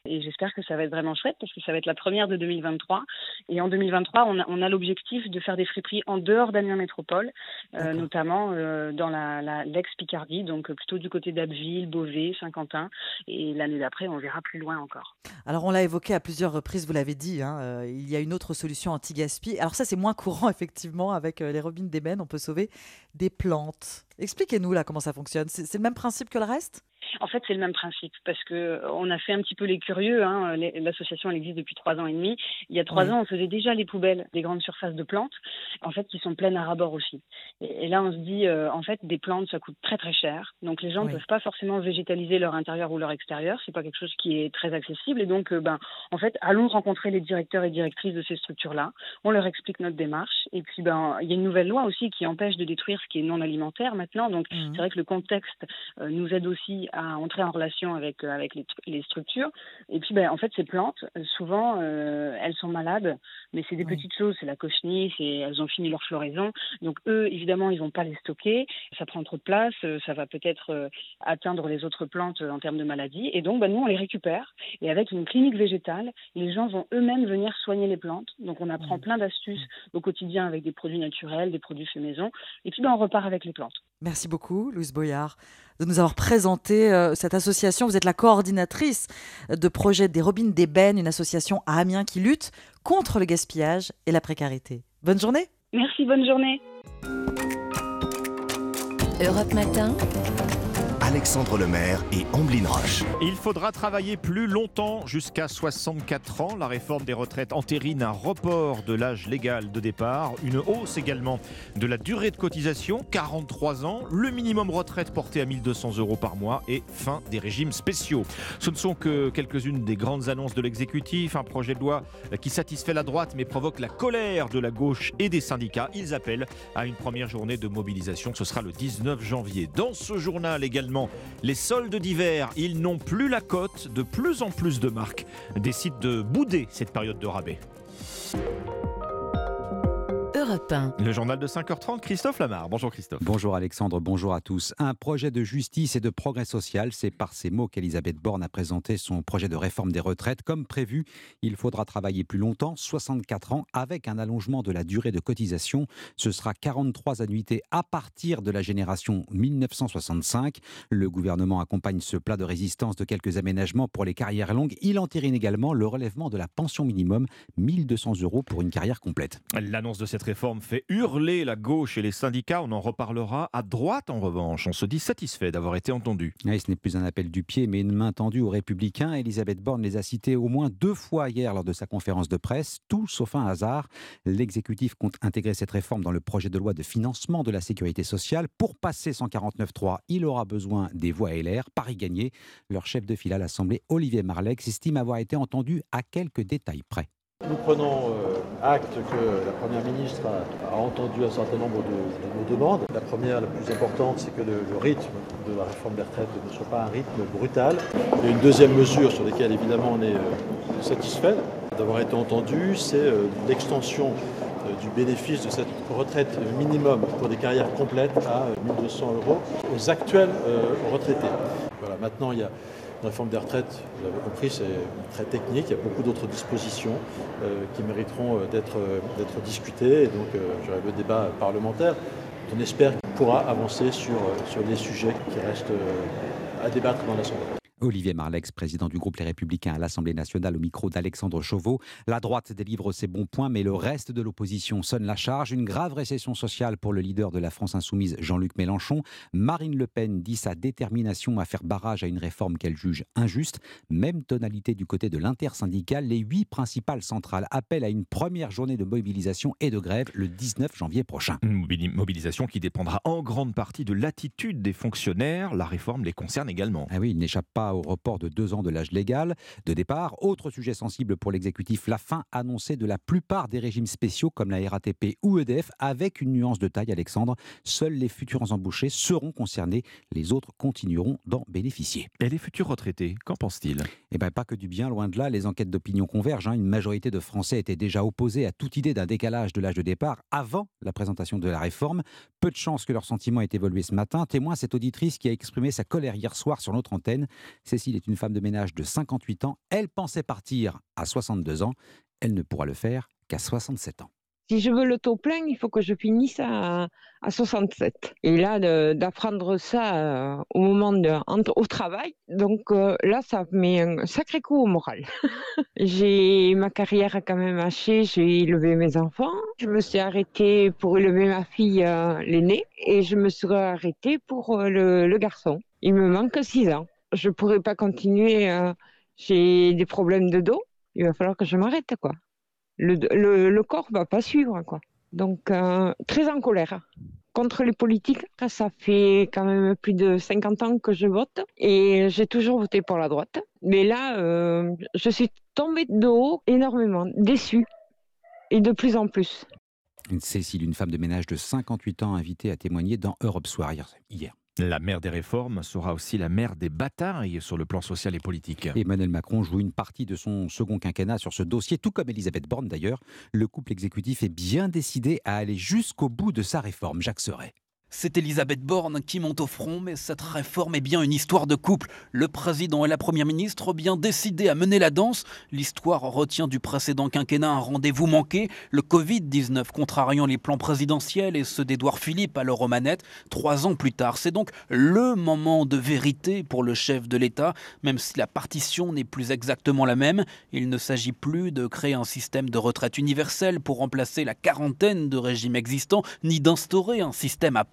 Et j'espère que ça va être vraiment chouette parce que ça va être la première de 2023. Et en 2023, on a, on a l'objectif de faire des friperies en dehors d'Amiens Métropole, euh, notamment euh, dans la, la- l'ex-Picardie, donc euh, plutôt du côté d'Abbeville, Beauvais, Saint-Quentin. Et l'année d'après, on verra plus loin encore. Alors, on l'a évoqué à plusieurs reprises, vous l'avez dit, hein, euh, il y a une autre solution anti-gaspi. Alors, ça, c'est moins courant, effectivement, avec les robines d'ébène. On peut sauver des plantes. Expliquez-nous, là, comment ça fonctionne. C'est le même principe que le reste? En fait, c'est le même principe parce que euh, on a fait un petit peu les curieux. hein. L'association, elle existe depuis trois ans et demi. Il y a trois Oui. ans, on faisait déjà les poubelles des grandes surfaces de plantes, en fait, qui sont pleines à ras-bord aussi. Et, et là, on se dit, euh, en fait, des plantes, ça coûte très très cher. Donc, les gens ne Oui. peuvent pas forcément végétaliser leur intérieur ou leur extérieur. C'est pas quelque chose qui est très accessible. Et donc, euh, ben, en fait, allons rencontrer les directeurs et directrices de ces structures-là. On leur explique notre démarche. Et puis, ben, il y a une nouvelle loi aussi qui empêche de détruire ce qui est non alimentaire maintenant. Donc, Mhm. c'est vrai que le contexte euh, nous aide aussi à entrer en relation avec, euh, avec les, les structures. Et puis, ben, en fait, ces plantes, euh, souvent, euh, elles sont malades, mais c'est des petites choses. C'est la cochenille, elles ont fini leur floraison. Donc, eux, évidemment, ils vont pas les stocker. Ça prend trop de place. ça va peut-être atteindre les autres plantes en termes de maladies. Et donc, ben, nous, on les récupère. Et avec une clinique végétale, les gens vont eux-mêmes venir soigner les plantes. Donc, on apprend plein d'astuces au quotidien avec des produits naturels, des produits faits maison. Et puis, ben, on repart avec les plantes. Merci beaucoup, Louise Boyard, de nous avoir présenté euh, cette association. Vous êtes la coordinatrice de projet des Robines d'Ébène, une association à Amiens qui lutte contre le gaspillage et la précarité. Bonne journée. Merci, bonne journée. Europe Matin. Alexandre Lemaire et Amblin Roche. Il faudra travailler plus longtemps, jusqu'à 64 ans. La réforme des retraites entérine un report de l'âge légal de départ, une hausse également de la durée de cotisation, 43 ans, le minimum retraite porté à 1200 euros par mois et fin des régimes spéciaux. Ce ne sont que quelques-unes des grandes annonces de l'exécutif, un projet de loi qui satisfait la droite mais provoque la colère de la gauche et des syndicats. Ils appellent à une première journée de mobilisation, ce sera le 19 janvier. Dans ce journal également, les soldes d'hiver, ils n'ont plus la cote. De plus en plus de marques décident de bouder cette période de rabais. Europe 1. Le journal de 5h30, Christophe Lamar. Bonjour Christophe. Bonjour Alexandre, bonjour à tous. Un projet de justice et de progrès social, c'est par ces mots qu'Elisabeth Borne a présenté son projet de réforme des retraites. Comme prévu, il faudra travailler plus longtemps, 64 ans, avec un allongement de la durée de cotisation. Ce sera 43 annuités à partir de la génération 1965. Le gouvernement accompagne ce plat de résistance de quelques aménagements pour les carrières longues. Il entérine également le relèvement de la pension minimum, 1200 euros pour une carrière complète. L'annonce de cette réforme fait hurler la gauche et les syndicats. On en reparlera. À droite, en revanche, on se dit satisfait d'avoir été entendu. Ce n'est plus un appel du pied, mais une main tendue aux Républicains. Elisabeth Borne les a cités au moins deux fois hier lors de sa conférence de presse, tout sauf un hasard. L'exécutif compte intégrer cette réforme dans le projet de loi de financement de la sécurité sociale. Pour passer 149.3, il aura besoin des voix LR. Paris gagné. Leur chef de file à l'Assemblée, Olivier Marlex, estime avoir été entendu à quelques détails près. Nous prenons euh, acte que la Première ministre a, entendu un certain nombre de, nos demandes. La première, la plus importante, c'est que le, le, rythme de la réforme des retraites ne soit pas un rythme brutal. Il y a une deuxième mesure sur laquelle, évidemment, on est euh, satisfait d'avoir été entendu, c'est euh, l'extension du bénéfice de cette retraite minimum pour des carrières complètes à 1200 euros aux actuels retraités. Voilà, maintenant, il y a la réforme des retraites, vous l'avez compris, c'est très technique. Il y a beaucoup d'autres dispositions euh, qui mériteront d'être d'être discutées. Et donc, euh, j'aurai le débat parlementaire. On espère qu'il pourra avancer sur, sur les sujets qui restent à débattre dans l'Assemblée. Olivier Marlex, président du groupe Les Républicains à l'Assemblée nationale, au micro d'Alexandre Chauveau. La droite délivre ses bons points, mais le reste de l'opposition sonne la charge. Une grave récession sociale pour le leader de la France insoumise, Jean-Luc Mélenchon. Marine Le Pen dit sa détermination à faire barrage à une réforme qu'elle juge injuste. Même tonalité du côté de l'intersyndicale. Les huit principales centrales appellent à une première journée de mobilisation et de grève le 19 janvier prochain. Une mobilisation qui dépendra en grande partie de l'attitude des fonctionnaires. La réforme les concerne également. Ah oui, il n'échappe pas au report de deux ans de l'âge légal de départ. Autre sujet sensible pour l'exécutif, la fin annoncée de la plupart des régimes spéciaux comme la RATP ou EDF, avec une nuance de taille, Alexandre. Seuls les futurs embauchés seront concernés, les autres continueront d'en bénéficier. Et les futurs retraités, qu'en pensent-ils? Eh bien, pas que du bien, loin de là. Les enquêtes d'opinion convergent. Hein. Une majorité de Français étaient déjà opposés à toute idée d'un décalage de l'âge de départ avant la présentation de la réforme. Peu de chances que leur sentiment ait évolué ce matin. Témoin cette auditrice qui a exprimé sa colère hier soir sur notre antenne. Cécile est une femme de ménage de 58 ans. Elle pensait partir à 62 ans. Elle ne pourra le faire qu'à 67 ans. Si je veux le taux plein, il faut que je finisse à, à 67. Et là, d'apprendre ça euh, au moment de, au travail, donc euh, là, ça met un sacré coup au moral. j'ai ma carrière quand même hachée, j'ai élevé mes enfants, je me suis arrêtée pour élever ma fille euh, l'aînée, et je me suis arrêtée pour le, le garçon. Il me manque 6 ans je pourrais pas continuer. Euh, j'ai des problèmes de dos. Il va falloir que je m'arrête, quoi. Le, le, le, corps va pas suivre, quoi. Donc, euh, très en colère contre les politiques. Ça fait quand même plus de 50 ans que je vote et j'ai toujours voté pour la droite. Mais là, euh, je suis tombée de haut énormément, déçue et de plus en plus. Cécile, une femme de ménage de 58 ans, invitée à témoigner dans Europe Soir hier. La mère des réformes sera aussi la mère des batailles sur le plan social et politique. Emmanuel Macron joue une partie de son second quinquennat sur ce dossier, tout comme Elisabeth Borne d'ailleurs. Le couple exécutif est bien décidé à aller jusqu'au bout de sa réforme. Jacques Serret. C'est Elisabeth Borne qui monte au front, mais cette réforme est bien une histoire de couple. Le président et la première ministre bien décidé à mener la danse. L'histoire retient du précédent quinquennat un rendez-vous manqué, le Covid-19 contrariant les plans présidentiels et ceux d'Édouard Philippe à l'Euromanette. Trois ans plus tard, c'est donc le moment de vérité pour le chef de l'État, même si la partition n'est plus exactement la même. Il ne s'agit plus de créer un système de retraite universel pour remplacer la quarantaine de régimes existants, ni d'instaurer un système à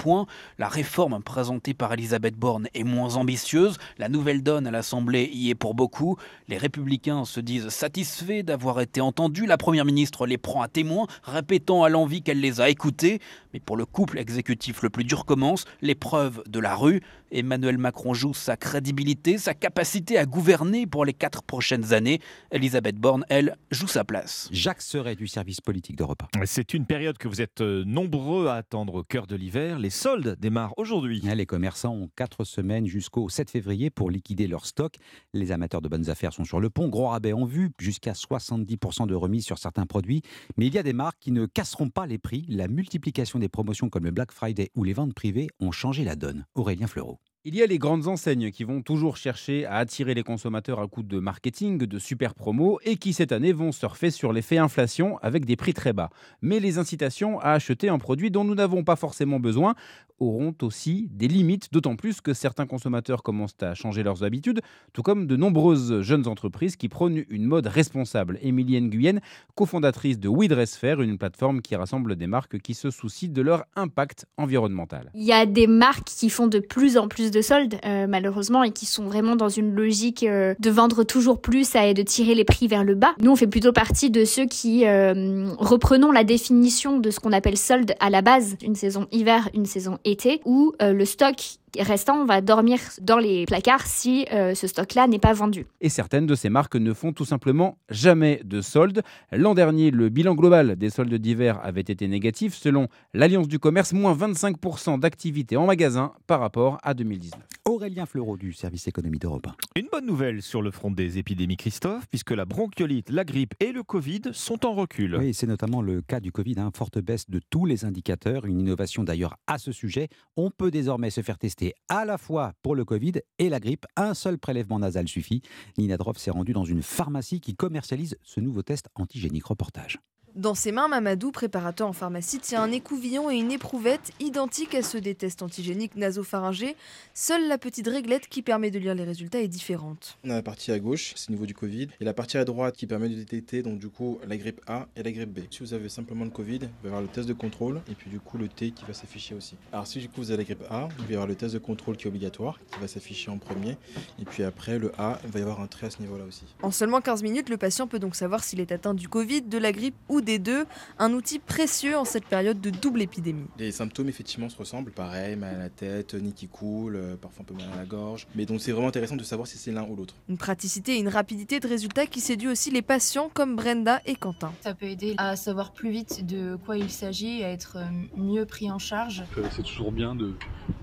la réforme présentée par Elisabeth Borne est moins ambitieuse. La nouvelle donne à l'Assemblée y est pour beaucoup. Les républicains se disent satisfaits d'avoir été entendus. La Première ministre les prend à témoin, répétant à l'envie qu'elle les a écoutés. Mais pour le couple exécutif, le plus dur commence, l'épreuve de la rue. Emmanuel Macron joue sa crédibilité, sa capacité à gouverner pour les quatre prochaines années. Elisabeth Borne, elle, joue sa place. Jacques Serret du service politique d'Europe. C'est une période que vous êtes euh, nombreux à attendre au cœur de l'hiver. Les soldes démarrent aujourd'hui. Les commerçants ont quatre semaines jusqu'au 7 février pour liquider leur stock. Les amateurs de bonnes affaires sont sur le pont. Gros rabais en vue, jusqu'à 70% de remise sur certains produits. Mais il y a des marques qui ne casseront pas les prix. La multiplication des promotions comme le Black Friday ou les ventes privées ont changé la donne. Aurélien Fleureau. Il y a les grandes enseignes qui vont toujours chercher à attirer les consommateurs à coup de marketing, de super promos et qui cette année vont surfer sur l'effet inflation avec des prix très bas. Mais les incitations à acheter un produit dont nous n'avons pas forcément besoin auront aussi des limites, d'autant plus que certains consommateurs commencent à changer leurs habitudes, tout comme de nombreuses jeunes entreprises qui prônent une mode responsable. Émilie Nguyen, cofondatrice de WeDressFair, une plateforme qui rassemble des marques qui se soucient de leur impact environnemental. Il y a des marques qui font de plus en plus de soldes, euh, malheureusement, et qui sont vraiment dans une logique euh, de vendre toujours plus et de tirer les prix vers le bas. Nous, on fait plutôt partie de ceux qui euh, reprenons la définition de ce qu'on appelle solde à la base, une saison hiver, une saison été, où le stock restant va dormir dans les placards si euh, ce stock-là n'est pas vendu. Et certaines de ces marques ne font tout simplement jamais de soldes. L'an dernier, le bilan global des soldes d'hiver avait été négatif selon l'Alliance du commerce, moins 25% d'activité en magasin par rapport à 2019. Aurélien Fleureau du service économie d'Europe. Une bonne nouvelle sur le front des épidémies, Christophe, puisque la bronchiolite, la grippe et le Covid sont en recul. Oui, c'est notamment le cas du Covid, hein. forte baisse de tous les indicateurs, une innovation d'ailleurs à ce sujet. On peut désormais se faire tester à la fois pour le Covid et la grippe. Un seul prélèvement nasal suffit. Nina Droff s'est rendue dans une pharmacie qui commercialise ce nouveau test antigénique. Reportage. Dans ses mains, Mamadou, préparateur en pharmacie, tient un écouvillon et une éprouvette identiques à ceux des tests antigéniques nasopharyngés. Seule la petite réglette qui permet de lire les résultats est différente. On a la partie à gauche, c'est au niveau du Covid, et la partie à droite qui permet de détecter donc du coup la grippe A et la grippe B. Si vous avez simplement le Covid, vous allez avoir le test de contrôle et puis du coup le T qui va s'afficher aussi. Alors si du coup vous avez la grippe A, vous allez avoir le test de contrôle qui est obligatoire, qui va s'afficher en premier, et puis après le A, il va y avoir un trait à ce niveau-là aussi. En seulement 15 minutes, le patient peut donc savoir s'il est atteint du Covid, de la grippe ou des deux, un outil précieux en cette période de double épidémie. Les symptômes effectivement se ressemblent, pareil, mal à la tête, nez qui coule, euh, parfois un peu mal à la gorge, mais donc c'est vraiment intéressant de savoir si c'est l'un ou l'autre. Une praticité et une rapidité de résultats qui séduit aussi les patients comme Brenda et Quentin. Ça peut aider à savoir plus vite de quoi il s'agit, à être euh, mieux pris en charge. Euh, c'est toujours bien de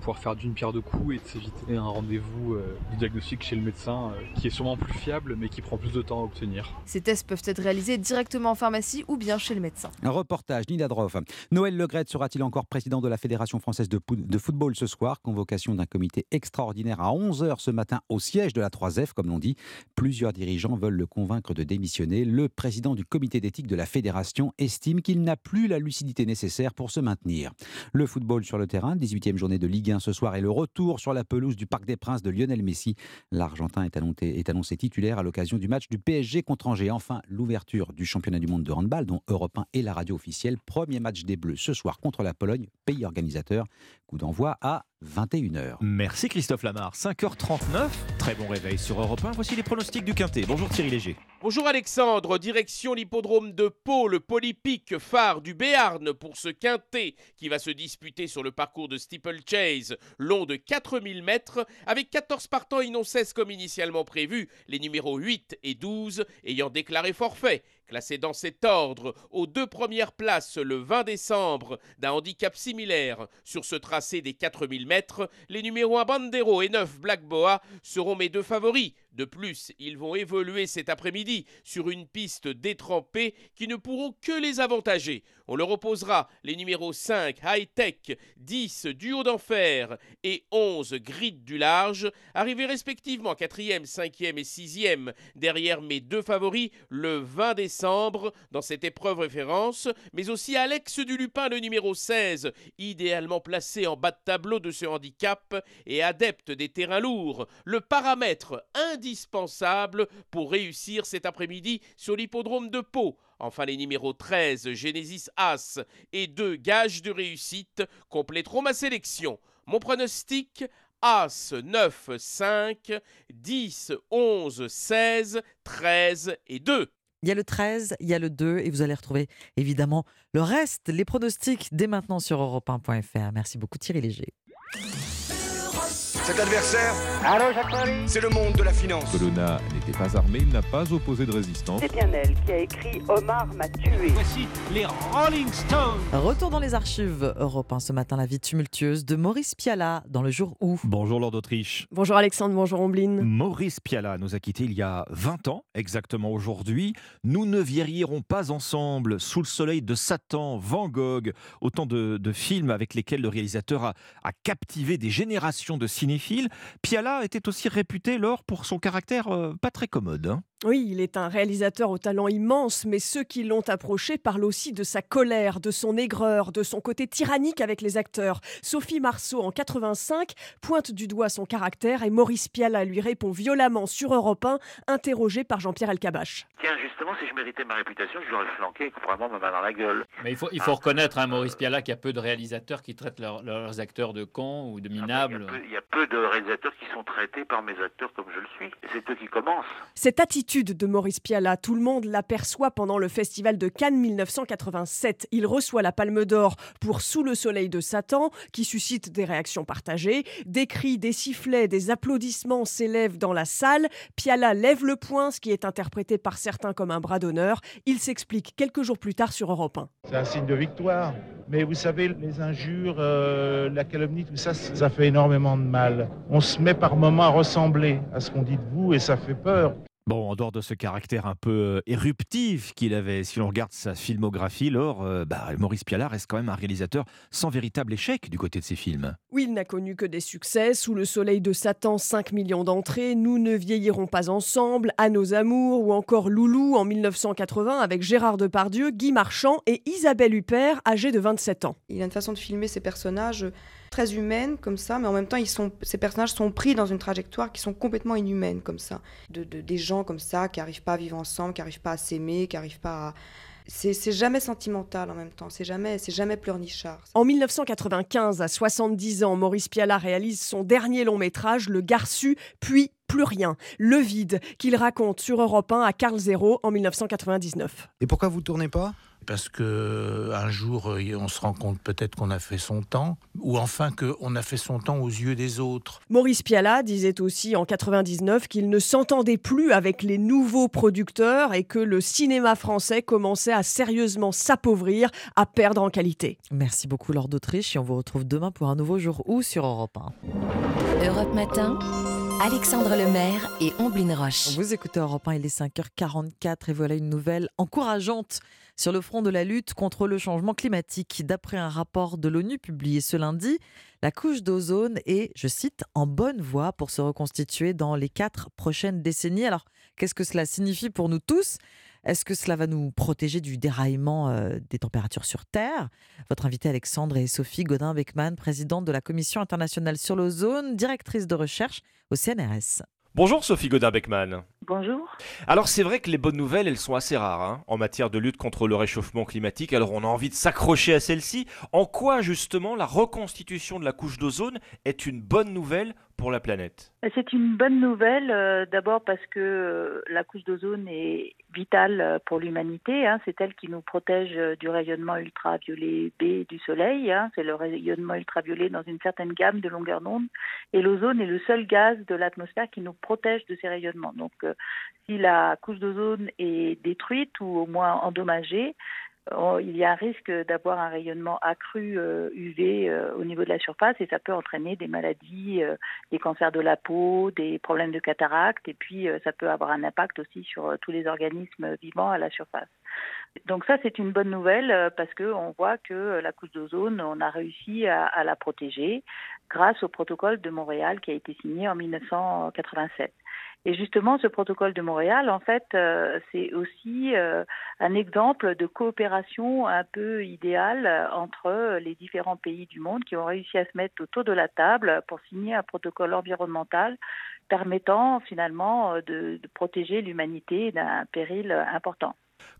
pouvoir faire d'une pierre deux coups et de s'éviter un rendez-vous de diagnostic chez le médecin qui est sûrement plus fiable mais qui prend plus de temps à obtenir. Ces tests peuvent être réalisés directement en pharmacie ou bien chez le médecin. Un reportage, Nina Droff. Noël Legrette sera-t-il encore président de la Fédération française de, de football ce soir? Convocation d'un comité extraordinaire à 11h ce matin au siège de la 3F, comme l'on dit. Plusieurs dirigeants veulent le convaincre de démissionner. Le président du comité d'éthique de la Fédération estime qu'il n'a plus la lucidité nécessaire pour se maintenir. Le football sur le terrain, 18e journée de Ligue 1 ce soir et le retour sur la pelouse du Parc des Princes de Lionel Messi. L'Argentin est annoncé, est titulaire à l'occasion du match du PSG contre Angers. Enfin, l'ouverture du championnat du monde de handball, dont Europe 1 et la radio officielle. Premier match des Bleus ce soir contre la Pologne, pays organisateur. Coup d'envoi à 21h. Merci Christophe Lamar. 5h39, très bon réveil sur Europe 1. Voici les pronostics du Quintet. Bonjour Thierry Léger. Bonjour Alexandre, direction l'hippodrome de Pau, le polypique phare du Béarn pour ce Quintet qui va se disputer sur le parcours de Steeplechase, long de 4000 mètres, avec 14 partants et non 16 comme initialement prévu, les numéros 8 et 12 ayant déclaré forfait. Classé dans cet ordre, aux deux premières places le 20 décembre, d'un handicap similaire. Sur ce tracé des 4000 mètres, les numéros 1 Bandero et 9 Black Boa seront mes deux favoris. De plus, ils vont évoluer cet après-midi sur une piste détrempée qui ne pourront que les avantager. On leur opposera les numéros 5 High Tech, 10 Duo d'Enfer et 11 Grid du Large, arrivés respectivement 4e, 5e et 6e derrière mes deux favoris le 20 dans cette épreuve référence, mais aussi Alex Dulupin, le numéro 16, idéalement placé en bas de tableau de ce handicap et adepte des terrains lourds, le paramètre indispensable pour réussir cet après-midi sur l'hippodrome de Pau. Enfin, les numéros 13, Genesis As et 2, Gage de réussite, compléteront ma sélection. Mon pronostic As 9, 5, 10, 11, 16, 13 et 2. Il y a le 13, il y a le 2 et vous allez retrouver évidemment le reste, les pronostics dès maintenant sur europe1.fr. Merci beaucoup Thierry Léger. Cet adversaire, c'est le monde de la finance. Colonna n'était pas armé, il n'a pas opposé de résistance. C'est bien elle qui a écrit Omar m'a tué. Voici les Rolling Stones. Retour dans les archives Europe 1 ce matin, la vie tumultueuse de Maurice Piala dans le jour où. Bonjour Lord d'Autriche. Bonjour Alexandre, bonjour Ombline. Maurice Piala nous a quittés il y a 20 ans, exactement aujourd'hui. Nous ne vieillirons pas ensemble sous le soleil de Satan, Van Gogh, autant de, de films avec lesquels le réalisateur a, a captivé des générations de cinéphiles. Piala était aussi réputé, Laure, pour son caractère euh, pas très commode. Oui, il est un réalisateur au talent immense, mais ceux qui l'ont approché parlent aussi de sa colère, de son aigreur, de son côté tyrannique avec les acteurs. Sophie Marceau, en 85, pointe du doigt son caractère et Maurice Piala lui répond violemment sur Europe 1, interrogé par Jean-Pierre Elkabach. Tiens, justement, si je méritais ma réputation, je l'aurais flanqué vraiment ma main dans la gueule. Mais il faut, il faut reconnaître, hein, Maurice Piala, qu'il y a peu de réalisateurs qui traitent leurs- leurs acteurs de cons ou de minables. Il y a peu de réalisateurs qui sont traités par mes acteurs comme je le suis. C'est eux qui commencent. Cette attitude de Maurice Piala, tout le monde l'aperçoit pendant le festival de Cannes 1987. Il reçoit la Palme d'Or pour Sous le soleil de Satan, qui suscite des réactions partagées. Des cris, des sifflets, des applaudissements s'élèvent dans la salle. Piala lève le poing, ce qui est interprété par certains comme un bras d'honneur. Il s'explique quelques jours plus tard sur Europe 1. C'est un signe de victoire. Mais vous savez, les injures, euh, la calomnie, tout ça, ça fait énormément de mal. On se met par moments à ressembler à ce qu'on dit de vous et ça fait peur. Bon, en dehors de ce caractère un peu euh, éruptif qu'il avait, si l'on regarde sa filmographie, Laure, euh, bah, Maurice Piala reste quand même un réalisateur sans véritable échec du côté de ses films. Oui, il n'a connu que des succès. Sous le soleil de Satan, 5 millions d'entrées. Nous ne vieillirons pas ensemble. À nos amours ou encore Loulou en 1980 avec Gérard Depardieu, Guy Marchand et Isabelle Huppert, âgée de 27 ans. Il a une façon de filmer ses personnages très humaine comme ça, mais en même temps, ils sont, ces personnages sont pris dans une trajectoire qui sont complètement inhumaines comme ça. De, de- des gens comme ça qui n'arrivent pas à vivre ensemble, qui n'arrivent pas à s'aimer, qui n'arrivent pas à... C'est c'est jamais sentimental en même temps, c'est jamais, c'est jamais pleurnichard. En 1995, à 70 ans, Maurice Piala réalise son dernier long métrage, Le Garçu, puis Plus rien, Le vide, qu'il raconte sur Europe 1 à Carl Zero en 1999. Et pourquoi vous tournez pas? Parce que un jour, euh, on se rend compte peut-être qu'on a fait son temps, ou enfin qu'on a fait son temps aux yeux des autres. Maurice Piala disait aussi en 99 qu'il ne s'entendait plus avec les nouveaux producteurs et que le cinéma français commençait à sérieusement s'appauvrir, à perdre en qualité. Merci beaucoup Laure d'Autriche et on vous retrouve demain pour un nouveau jour où sur Europe 1. Europe Matin, Alexandre Lemaire et Omblin Roche. Vous écoutez Europe 1, il est 5h44 et voilà une nouvelle encourageante sur le front de la lutte contre le changement climatique. D'après un rapport de l'ONU publié ce lundi, la couche d'ozone est, je cite, en bonne voie pour se reconstituer dans les quatre prochaines décennies. Alors, qu'est-ce que cela signifie pour nous tous? Est-ce que cela va nous protéger du déraillement euh, des températures sur Terre? Votre invité Alexandre et Sophie Godin-Beckman, présidente de la Commission internationale sur l'ozone, directrice de recherche au CNRS. Bonjour Sophie Godin-Beckman. Bonjour. Alors c'est vrai que les bonnes nouvelles, elles sont assez rares hein, en matière de lutte contre le réchauffement climatique. Alors on a envie de s'accrocher à celle-ci. En quoi justement la reconstitution de la couche d'ozone est une bonne nouvelle pour la planète? C'est une bonne nouvelle, euh, d'abord parce que euh, la couche d'ozone est vitale euh, pour l'humanité. hein. C'est elle qui nous protège euh, du rayonnement ultraviolet B du Soleil. hein. C'est le rayonnement ultraviolet dans une certaine gamme de longueur d'onde. Et l'ozone est le seul gaz de l'atmosphère qui nous protège de ces rayonnements. Donc, euh, si la couche d'ozone est détruite ou au moins endommagée, il y a un risque d'avoir un rayonnement accru UV au niveau de la surface et ça peut entraîner des maladies, des cancers de la peau, des problèmes de cataracte et puis ça peut avoir un impact aussi sur tous les organismes vivants à la surface. Donc ça, c'est une bonne nouvelle parce qu'on voit que la couche d'ozone, on a réussi à, à, la protéger grâce au protocole de Montréal qui a été signé en 1987. Et justement, ce protocole de Montréal, en fait, euh, c'est aussi euh, un exemple de coopération un peu idéale entre les différents pays du monde qui ont réussi à se mettre autour de la table pour signer un protocole environnemental permettant finalement de, protéger l'humanité d'un péril important.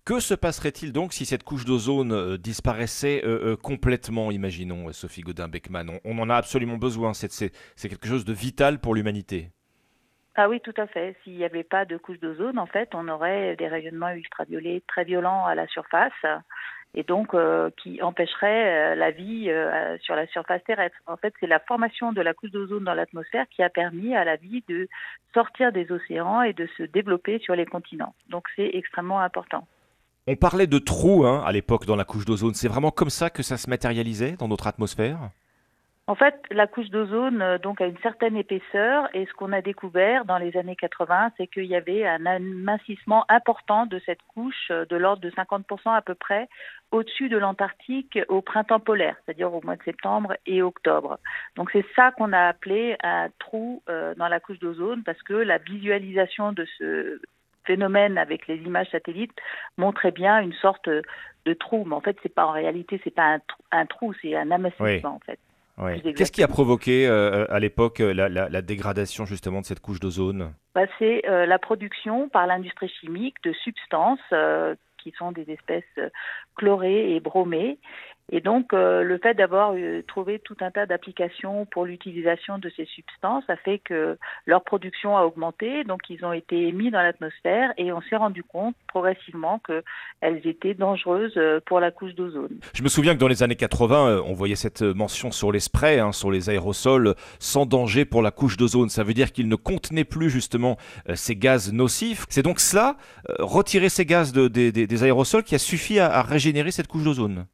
Que se passerait-il donc si cette couche d'ozone euh, disparaissait complètement, imaginons, Sophie Godin-Beckman on, on, en a absolument besoin, c'est quelque chose de vital pour l'humanité. Ah oui, tout à fait. S'il n'y avait pas de couche d'ozone, en fait, on aurait des rayonnements ultraviolets très violents à la surface et donc euh, qui empêcheraient euh, la vie euh, sur la surface terrestre. En fait, c'est la formation de la couche d'ozone dans l'atmosphère qui a permis à la vie de sortir des océans et de se développer sur les continents. Donc c'est extrêmement important. On parlait de trous hein, à l'époque dans la couche d'ozone. C'est vraiment comme ça que ça se matérialisait dans notre atmosphère? En fait, la couche d'ozone euh, donc a une certaine épaisseur et ce qu'on a découvert dans les années 80, c'est qu'il y avait un amincissement important de cette couche euh, de l'ordre de 50% à peu près au-dessus de l'Antarctique au printemps polaire, c'est-à-dire au mois de septembre et octobre. Donc c'est ça qu'on a appelé un trou euh, dans la couche d'ozone parce que la visualisation de ce phénomène avec les images satellites montrait bien une sorte de trou, mais en fait c'est pas en réalité c'est pas un, trou, c'est un amincissement en fait. Qu'est-ce qui a provoqué euh, euh, à l'époque euh, la, dégradation justement de cette couche d'ozone? Bah, C'est la production par l'industrie chimique de substances qui sont des espèces chlorées et bromées et donc, euh, le fait d'avoir euh, trouvé tout un tas d'applications pour l'utilisation de ces substances a fait que leur production a augmenté. Donc, ils ont été émis dans l'atmosphère et on s'est rendu compte progressivement qu'elles étaient dangereuses euh, pour la couche d'ozone. Je me souviens que dans les années 80, on voyait cette mention sur les sprays, hein, sur les aérosols, sans danger pour la couche d'ozone. Ça veut dire qu'ils ne contenaient plus justement ces gaz nocifs. C'est donc cela, retirer ces gaz de, des, aérosols, qui a suffi à régénérer cette couche d'ozone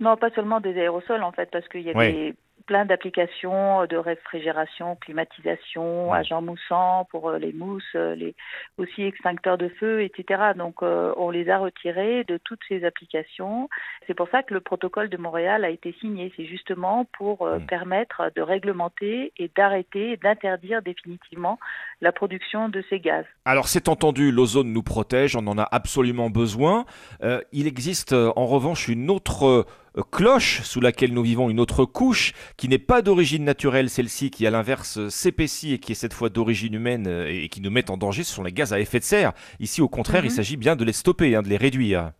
non, pas seulement des aérosols en fait, parce qu'il y a des plein d'applications de réfrigération, climatisation, agents moussants pour euh, les mousses, euh, les aussi extincteurs de feu, etc. Donc euh, on les a retirés de toutes ces applications. C'est pour ça que le protocole de Montréal a été signé. C'est justement pour mm. permettre de réglementer et d'arrêter, d'interdire définitivement la production de ces gaz. Alors c'est entendu, l'ozone nous protège, on en a absolument besoin. il existe en revanche une autre cloche sous laquelle nous vivons, une autre couche qui n'est pas d'origine naturelle, celle-ci qui à l'inverse s'épaissit et qui est cette fois d'origine humaine euh, et qui nous met en danger, ce sont les gaz à effet de serre. Ici au contraire, il mhm. s'agit bien de les stopper, hein, de les réduire.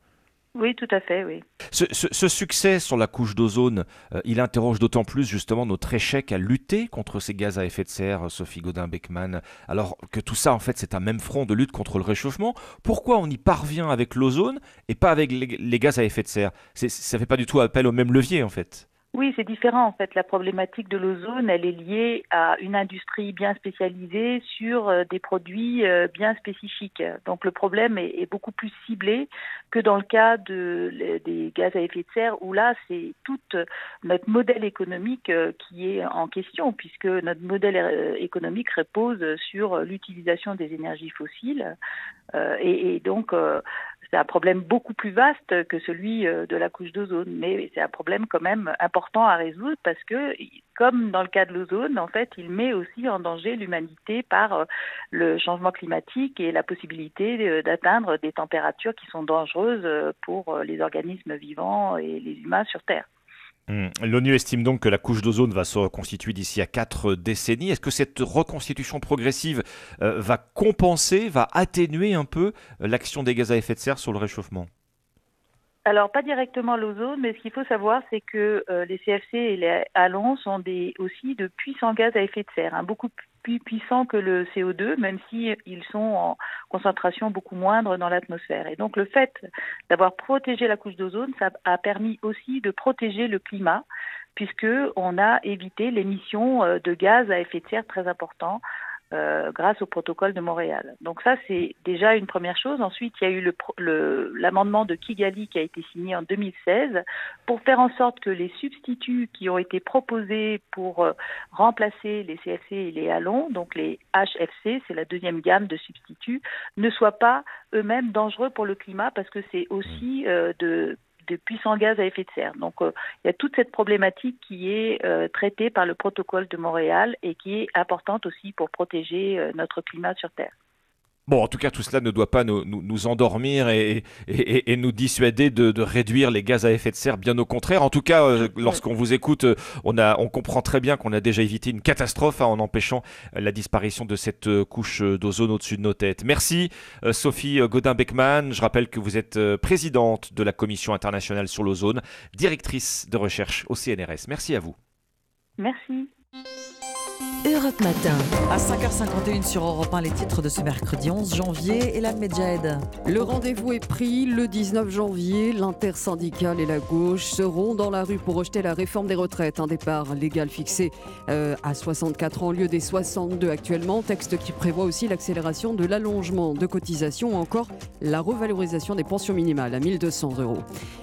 Oui, tout à fait, oui. Ce, succès sur la couche d'ozone, euh, il interroge d'autant plus justement notre échec à lutter contre ces gaz à effet de serre, Sophie Godin-Beckman, alors que tout ça, en fait, c'est un même front de lutte contre le réchauffement. Pourquoi on y parvient avec l'ozone et pas avec les, les, gaz à effet de serre? Ça ne fait pas du tout appel au même levier, en fait. Oui, c'est différent en fait. La problématique de l'ozone, elle est liée à une industrie bien spécialisée sur euh, des produits euh, bien spécifiques. Donc le problème est, beaucoup plus ciblé que dans le cas de, des gaz à effet de serre où là c'est tout notre modèle économique euh, qui est en question puisque notre modèle économique repose sur l'utilisation des énergies fossiles et, donc c'est un problème beaucoup plus vaste que celui euh, de la couche d'ozone, mais c'est un problème quand même important à résoudre parce que, comme dans le cas de l'ozone, en fait, il met aussi en danger l'humanité par euh, le changement climatique et la possibilité euh, d'atteindre des températures qui sont dangereuses pour les organismes vivants et les humains sur Terre. Hmm. L'ONU estime donc que la couche d'ozone va se reconstituer d'ici à quatre décennies. Est-ce que cette reconstitution progressive euh, va compenser, va atténuer un peu euh, l'action des gaz à effet de serre sur le réchauffement? Alors, pas directement l'ozone, mais ce qu'il faut savoir, c'est que euh, les CFC et les halons sont aussi de puissants gaz à effet de serre, hein, beaucoup plus puissants que le CO2, même s'ils ils sont en concentration beaucoup moindre dans l'atmosphère. Et donc, le fait d'avoir protégé la couche d'ozone, ça a permis aussi de protéger le climat, puisqu'on a évité l'émission euh, de gaz à effet de serre très importants euh, grâce au protocole de Montréal. Donc ça, c'est déjà une première chose. Ensuite, il y a eu l'amendement de Kigali qui a été signé en 2016 pour faire en sorte que les substituts qui ont été proposés pour euh, remplacer les CFC et les halons, donc les HFC, c'est la deuxième gamme de substituts, ne soient pas eux-mêmes dangereux pour le climat parce que c'est aussi euh, de de puissants gaz à effet de serre. Donc euh, il y a toute cette problématique qui est euh, traitée par le protocole de Montréal et qui est importante aussi pour protéger euh, notre climat sur Terre. Bon, en tout cas, tout cela ne doit pas nous, nous, endormir et, et, nous dissuader de, de, réduire les gaz à effet de serre, bien au contraire. En tout cas, euh, lorsqu'on vous écoute, euh, on, a, on comprend très bien qu'on a déjà évité une catastrophe hein, en empêchant euh, la disparition de cette couche d'ozone au-dessus de nos têtes. Merci Sophie Godin-Beckman. Je rappelle que vous êtes présidente de la Commission internationale sur l'ozone, directrice de recherche au CNRS. Merci à vous. Merci. Europe Matin. À 5h51 sur Europe 1, les titres de ce mercredi 11 janvier et la Medjed. Le rendez-vous est pris le 19 janvier. L'intersyndicale et la gauche seront dans la rue pour rejeter la réforme des retraites. Un départ légal fixé euh, à 64 ans au lieu des 62 actuellement. Texte qui prévoit aussi l'accélération de l'allongement de cotisations ou encore la revalorisation des pensions minimales à 1200 euros.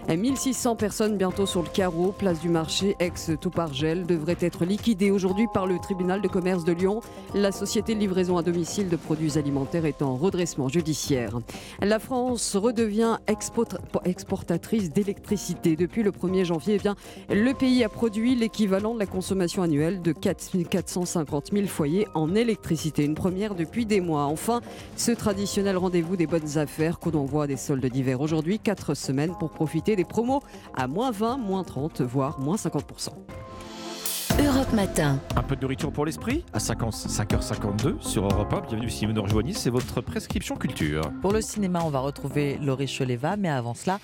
1600 personnes bientôt sur le carreau. Place du marché ex-Toupargel devrait être liquidée aujourd'hui par le tribunal de commerce de Lyon. La société de livraison à domicile de produits alimentaires est en redressement judiciaire. La France redevient exportatrice d'électricité. Depuis le 1er janvier, eh bien, le pays a produit l'équivalent de la consommation annuelle de 450 000 foyers en électricité. Une première depuis des mois. Enfin, ce traditionnel rendez-vous des bonnes affaires qu'on envoie des soldes d'hiver aujourd'hui. Quatre semaines pour profiter des promos à moins 20, moins 30, voire moins 50%. Europe Matin. Un peu de nourriture pour l'esprit à 5h52 sur Europe 1. Bienvenue si vous nous rejoignez, c'est votre prescription culture. Pour le cinéma, on va retrouver Laurie Choleva, mais avant cela,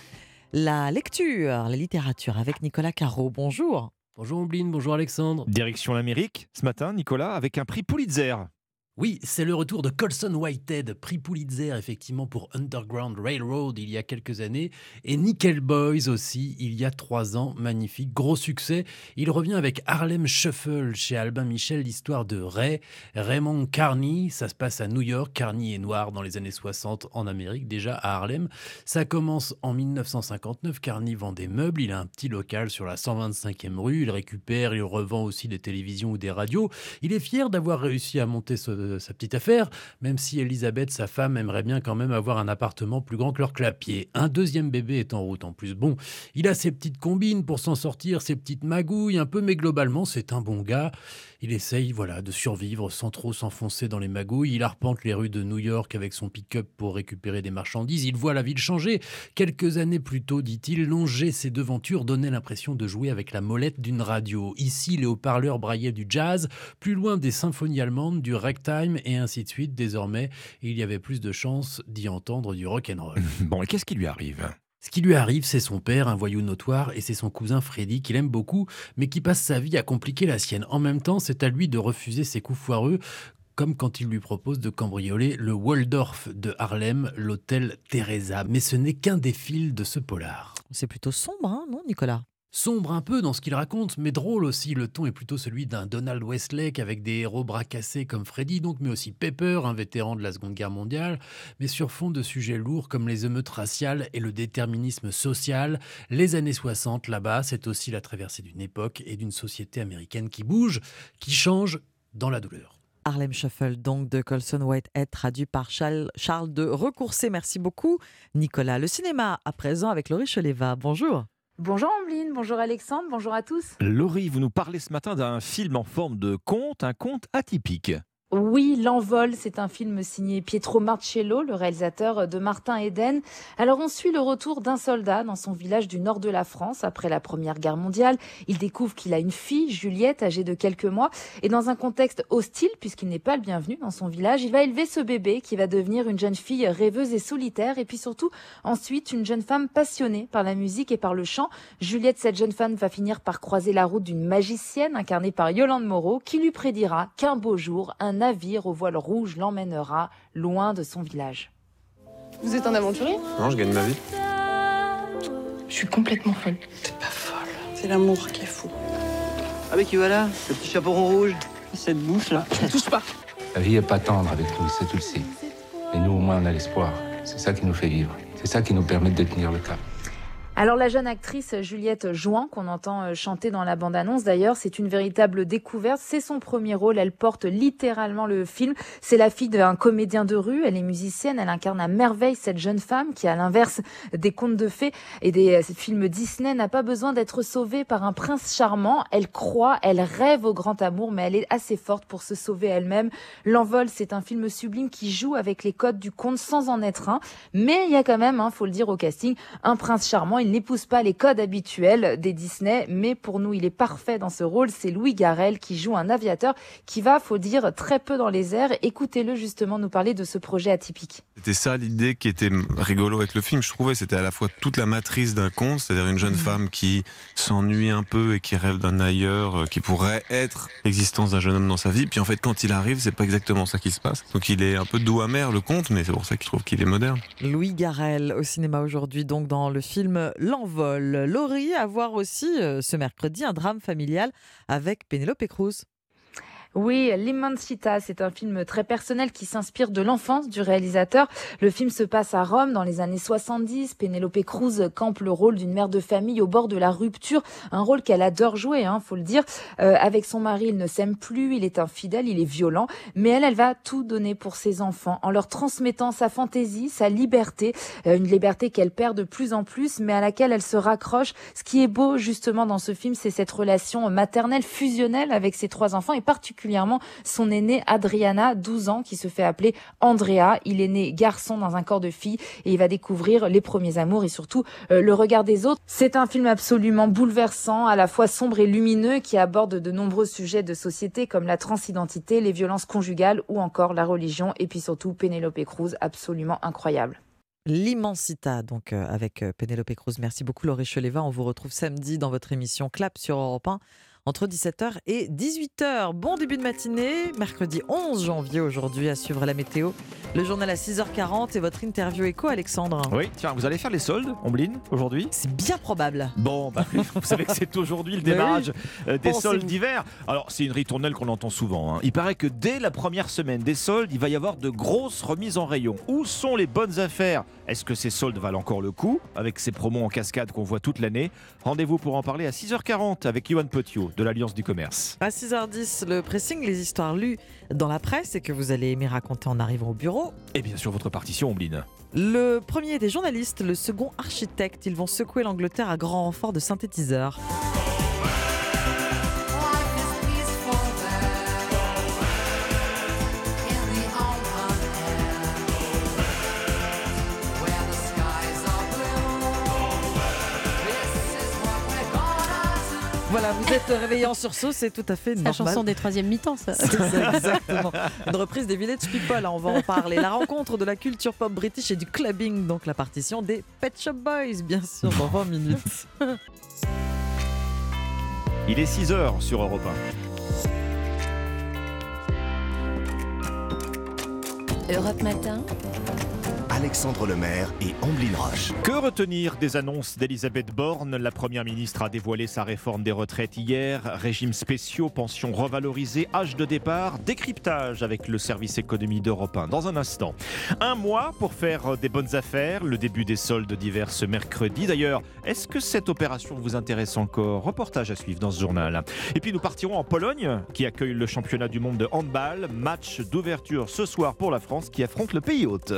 la lecture, la littérature avec Nicolas Caro. Bonjour. Bonjour Ombline, bonjour Alexandre. Direction l'Amérique ce matin, Nicolas, avec un prix Pulitzer. Oui, c'est le retour de Colson Whitehead, prix Pulitzer effectivement pour Underground Railroad il y a quelques années, et Nickel Boys aussi il y a trois ans, magnifique, gros succès. Il revient avec Harlem Shuffle chez Albin Michel, l'histoire de Ray, Raymond Carney, ça se passe à New York, Carney est noir dans les années 60 en Amérique, déjà à Harlem. Ça commence en 1959, Carney vend des meubles, il a un petit local sur la 125e rue, il récupère, il revend aussi des télévisions ou des radios. Il est fier d'avoir réussi à monter ce sa petite affaire, même si Elisabeth, sa femme, aimerait bien quand même avoir un appartement plus grand que leur clapier. Un deuxième bébé est en route en plus. Bon, il a ses petites combines pour s'en sortir, ses petites magouilles un peu, mais globalement, c'est un bon gars. Il essaye, voilà, de survivre sans trop s'enfoncer dans les magouilles. Il arpente les rues de New York avec son pick-up pour récupérer des marchandises. Il voit la ville changer. Quelques années plus tôt, dit-il, longer ses devantures donnait l'impression de jouer avec la molette d'une radio. Ici, les haut-parleurs braillaient du jazz. Plus loin, des symphonies allemandes, du ragtime et ainsi de suite. Désormais, il y avait plus de chances d'y entendre du rock'n'roll. bon, et qu'est-ce qui lui arrive? Ce qui lui arrive, c'est son père, un voyou notoire, et c'est son cousin Freddy, qu'il aime beaucoup, mais qui passe sa vie à compliquer la sienne. En même temps, c'est à lui de refuser ses coups foireux, comme quand il lui propose de cambrioler le Waldorf de Harlem, l'hôtel Teresa. Mais ce n'est qu'un des de ce polar. C'est plutôt sombre, hein, non, Nicolas? Sombre un peu dans ce qu'il raconte, mais drôle aussi. Le ton est plutôt celui d'un Donald Westlake avec des héros bras cassés comme Freddy, donc, mais aussi Pepper, un vétéran de la Seconde Guerre mondiale, mais sur fond de sujets lourds comme les émeutes raciales et le déterminisme social. Les années 60, là-bas, c'est aussi la traversée d'une époque et d'une société américaine qui bouge, qui change dans la douleur. Harlem Shuffle, donc de Colson Whitehead, traduit par Charles, de Recoursé. Merci beaucoup, Nicolas. Le cinéma, à présent, avec Laurie. Bonjour. Bonjour Ambline, bonjour Alexandre, bonjour à tous. Laurie, vous nous parlez ce matin d'un film en forme de conte, un conte atypique. Oui, L'Envol, c'est un film signé Pietro Marcello, le réalisateur de Martin Eden. Alors on suit le retour d'un soldat dans son village du nord de la France après la Première Guerre mondiale. Il découvre qu'il a une fille, Juliette, âgée de quelques mois, et dans un contexte hostile, puisqu'il n'est pas le bienvenu dans son village, il va élever ce bébé qui va devenir une jeune fille rêveuse et solitaire, et puis surtout ensuite une jeune femme passionnée par la musique et par le chant. Juliette, cette jeune femme, va finir par croiser la route d'une magicienne incarnée par Yolande Moreau, qui lui prédira qu'un beau jour, un navire au voile rouge l'emmènera loin de son village. Vous êtes un aventurier Non, je gagne ma vie. Je suis complètement folle. T'es pas folle. C'est l'amour qui est fou. Ah mais qui voilà, ce petit chaperon rouge, cette bouche là. Je touche pas. La vie n'est pas tendre avec nous, c'est tu le sais. Mais nous, au moins, on a l'espoir. C'est ça qui nous fait vivre. C'est ça qui nous permet de tenir le cap. Alors la jeune actrice Juliette Jouan, qu'on entend euh, chanter dans la bande-annonce d'ailleurs, c'est une véritable découverte. C'est son premier rôle, elle porte littéralement le film. C'est la fille d'un comédien de rue, elle est musicienne, elle incarne à merveille cette jeune femme qui, à l'inverse des contes de fées et des euh, films Disney, n'a pas besoin d'être sauvée par un prince charmant. Elle croit, elle rêve au grand amour, mais elle est assez forte pour se sauver elle-même. L'envol, c'est un film sublime qui joue avec les codes du conte sans en être un. Mais il y a quand même, hein, faut le dire au casting, un prince charmant il n'épouse pas les codes habituels des Disney, mais pour nous, il est parfait dans ce rôle. C'est Louis Garrel qui joue un aviateur qui va, faut dire, très peu dans les airs. Écoutez-le justement nous parler de ce projet atypique. C'était ça l'idée qui était rigolo avec le film, je trouvais. C'était à la fois toute la matrice d'un conte, c'est-à-dire une jeune mmh. femme qui s'ennuie un peu et qui rêve d'un ailleurs, euh, qui pourrait être l'existence d'un jeune homme dans sa vie. Puis en fait, quand il arrive, c'est pas exactement ça qui se passe. Donc il est un peu doux amer le conte, mais c'est pour ça qu'il trouve qu'il est moderne. Louis Garrel au cinéma aujourd'hui, donc dans le film L'envol. Laurie, à voir aussi euh, ce mercredi un drame familial avec Pénélope Cruz. Oui, L'Immensita, c'est un film très personnel qui s'inspire de l'enfance du réalisateur. Le film se passe à Rome dans les années 70. Pénélope Cruz campe le rôle d'une mère de famille au bord de la rupture, un rôle qu'elle adore jouer, hein, faut le dire. Euh, avec son mari, il ne s'aime plus, il est infidèle, il est violent, mais elle, elle va tout donner pour ses enfants en leur transmettant sa fantaisie, sa liberté, euh, une liberté qu'elle perd de plus en plus, mais à laquelle elle se raccroche. Ce qui est beau justement dans ce film, c'est cette relation maternelle fusionnelle avec ses trois enfants et particulièrement particulièrement son aîné Adriana, 12 ans, qui se fait appeler Andrea. Il est né garçon dans un corps de fille et il va découvrir les premiers amours et surtout euh, le regard des autres. C'est un film absolument bouleversant, à la fois sombre et lumineux, qui aborde de nombreux sujets de société comme la transidentité, les violences conjugales ou encore la religion et puis surtout Pénélope Cruz, absolument incroyable. L'immensita, donc euh, avec euh, Pénélope Cruz. Merci beaucoup Laurie Cheleva. On vous retrouve samedi dans votre émission Clap sur Europe 1 entre 17h et 18h. Bon début de matinée, mercredi 11 janvier aujourd'hui à suivre la météo. Le journal à 6h40 et votre interview écho, Alexandre. Oui, tiens, vous allez faire les soldes, Ombline, aujourd'hui? C'est bien probable. Bon, bah, vous savez que c'est aujourd'hui le démarrage euh, des soldes d'hiver. Alors, c'est une ritournelle qu'on entend souvent. Hein. Il paraît que dès la première semaine des soldes, il va y avoir de grosses remises en rayon. Où sont les bonnes affaires? Est-ce que ces soldes valent encore le coup avec ces promos en cascade qu'on voit toute l'année? Rendez-vous pour en parler à 6h40 avec Yohan Petiot de l'Alliance du commerce. À 6h10, le pressing, les histoires lues dans la presse et que vous allez aimer raconter en arrivant au bureau. Et bien sûr, votre partition, Ombline. Le premier des journalistes, le second architecte, ils vont secouer l'Angleterre à grand renfort de synthétiseurs. Voilà, vous êtes réveillé en sursaut, c'est tout à fait normal. La chanson des troisième mi-temps, ça. C'est ça, exactement. Une reprise des Village People, hein, on va en parler. La rencontre de la culture pop british et du clubbing, donc la partition des Pet Shop Boys, bien sûr, dans 20 minutes. Il est 6h sur Europe 1. Europe Matin Alexandre Lemaire et Amblin Roche. Que retenir des annonces d'Elisabeth Borne? La Première ministre a dévoilé sa réforme des retraites hier. Régimes spéciaux, pensions revalorisées, âge de départ, décryptage avec le service économie d'Europe 1 dans un instant. Un mois pour faire des bonnes affaires, le début des soldes d'hiver ce mercredi. D'ailleurs, est-ce que cette opération vous intéresse encore? Reportage à suivre dans ce journal. Et puis nous partirons en Pologne qui accueille le championnat du monde de handball. Match d'ouverture ce soir pour la France qui affronte le pays hôte.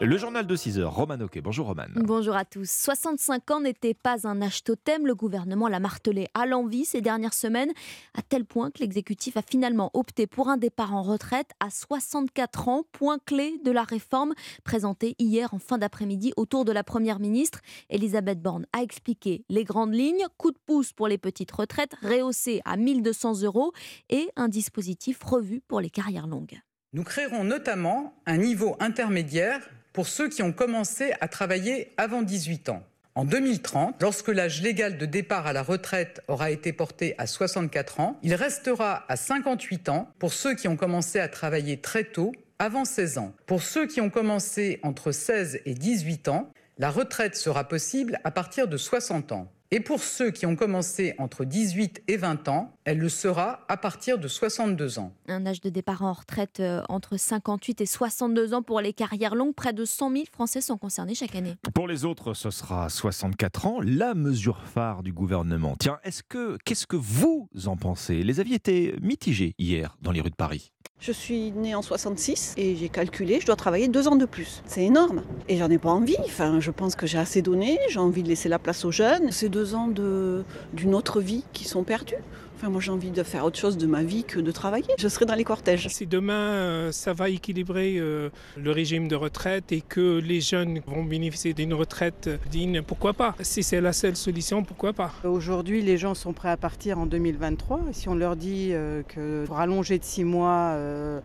Le journal de 6 heures, Roman Oquet. Bonjour Roman. Bonjour à tous. 65 ans n'était pas un âge totem. Le gouvernement l'a martelé à l'envie ces dernières semaines, à tel point que l'exécutif a finalement opté pour un départ en retraite à 64 ans, point clé de la réforme présentée hier en fin d'après-midi autour de la Première ministre. Elisabeth Borne a expliqué les grandes lignes, coup de pouce pour les petites retraites, rehaussées à 1200 euros et un dispositif revu pour les carrières longues. Nous créerons notamment un niveau intermédiaire pour ceux qui ont commencé à travailler avant 18 ans. En 2030, lorsque l'âge légal de départ à la retraite aura été porté à 64 ans, il restera à 58 ans pour ceux qui ont commencé à travailler très tôt, avant 16 ans. Pour ceux qui ont commencé entre 16 et 18 ans, la retraite sera possible à partir de 60 ans. Et pour ceux qui ont commencé entre 18 et 20 ans, elle le sera à partir de 62 ans. Un âge de départ en retraite euh, entre 58 et 62 ans pour les carrières longues. Près de 100 000 Français sont concernés chaque année. Pour les autres, ce sera 64 ans, la mesure phare du gouvernement. Tiens, est-ce que qu'est-ce que vous en pensez? Les avis étaient mitigés hier dans les rues de Paris. Je suis née en 66 et j'ai calculé, je dois travailler deux ans de plus. C'est énorme. Et j'en ai pas envie. Enfin, je pense que j'ai assez donné, j'ai envie de laisser la place aux jeunes. C'est deux ans d'une autre vie qui sont perdus. Enfin, moi, j'ai envie de faire autre chose de ma vie que de travailler. Je serai dans les cortèges. Si demain, euh, ça va équilibrer euh, le régime de retraite et que les jeunes vont bénéficier d'une retraite digne, pourquoi pas? Si c'est la seule solution, pourquoi pas? Aujourd'hui, les gens sont prêts à partir en 2023. Si on leur dit euh, que pour allonger de six mois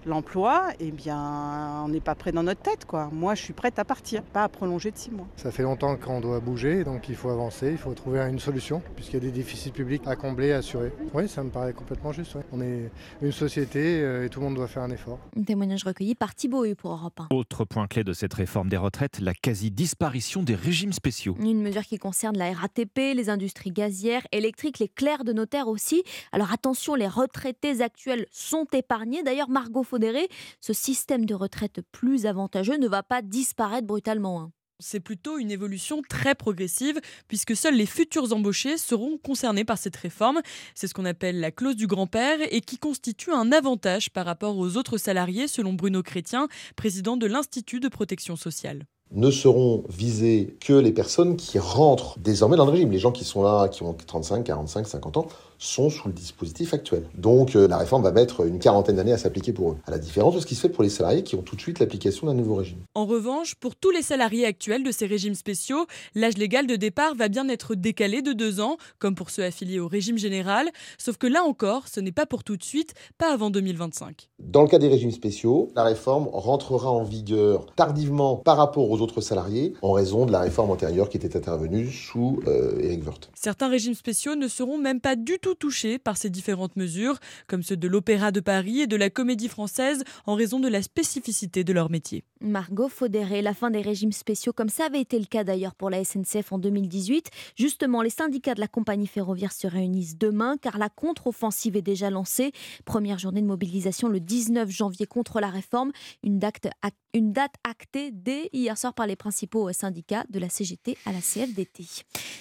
l'emploi, eh bien, on n'est pas prêt dans notre tête. Quoi. Moi, je suis prête à partir, pas à prolonger de six mois. Ça fait longtemps qu'on doit bouger, donc il faut avancer, il faut trouver une solution, puisqu'il y a des déficits publics à combler, à assurer. Oui, ça me paraît complètement juste. ouais. On est une société euh, et tout le monde doit faire un effort. Un témoignage recueilli par Thibault Hu pour Europe 1. Autre point clé de cette réforme des retraites, la quasi-disparition des régimes spéciaux. Une mesure qui concerne la RATP, les industries gazières, électriques, les clercs de notaire aussi. Alors attention, les retraités actuels sont épargnés. D'ailleurs, Margot Faudéré, ce système de retraite plus avantageux ne va pas disparaître brutalement. hein. C'est plutôt une évolution très progressive, puisque seuls les futurs embauchés seront concernés par cette réforme. C'est ce qu'on appelle la clause du grand-père et qui constitue un avantage par rapport aux autres salariés, selon Bruno Chrétien, président de l'Institut de protection sociale ne seront visées que les personnes qui rentrent désormais dans le régime. Les gens qui sont là, qui ont 35, 45, 50 ans, sont sous le dispositif actuel. Donc euh, la réforme va mettre une quarantaine d'années à s'appliquer pour eux, à la différence de ce qui se fait pour les salariés qui ont tout de suite l'application d'un nouveau régime. En revanche, pour tous les salariés actuels de ces régimes spéciaux, l'âge légal de départ va bien être décalé de deux ans, comme pour ceux affiliés au régime général, sauf que là encore, ce n'est pas pour tout de suite, pas avant 2025. Dans le cas des régimes spéciaux, la réforme rentrera en vigueur tardivement par rapport aux autres salariés en raison de la réforme antérieure qui était intervenue sous euh, Éric Woerth. Certains régimes spéciaux ne seront même pas du tout touchés par ces différentes mesures, comme ceux de l'Opéra de Paris et de la Comédie Française, en raison de la spécificité de leur métier. Margot Faudéré, la fin des régimes spéciaux, comme ça avait été le cas d'ailleurs pour la SNCF en 2018. Justement, les syndicats de la compagnie ferroviaire se réunissent demain car la contre-offensive est déjà lancée. Première journée de mobilisation le 19 janvier contre la réforme, une date, une date actée dès hier soir par les principaux syndicats de la CGT à la CFDT.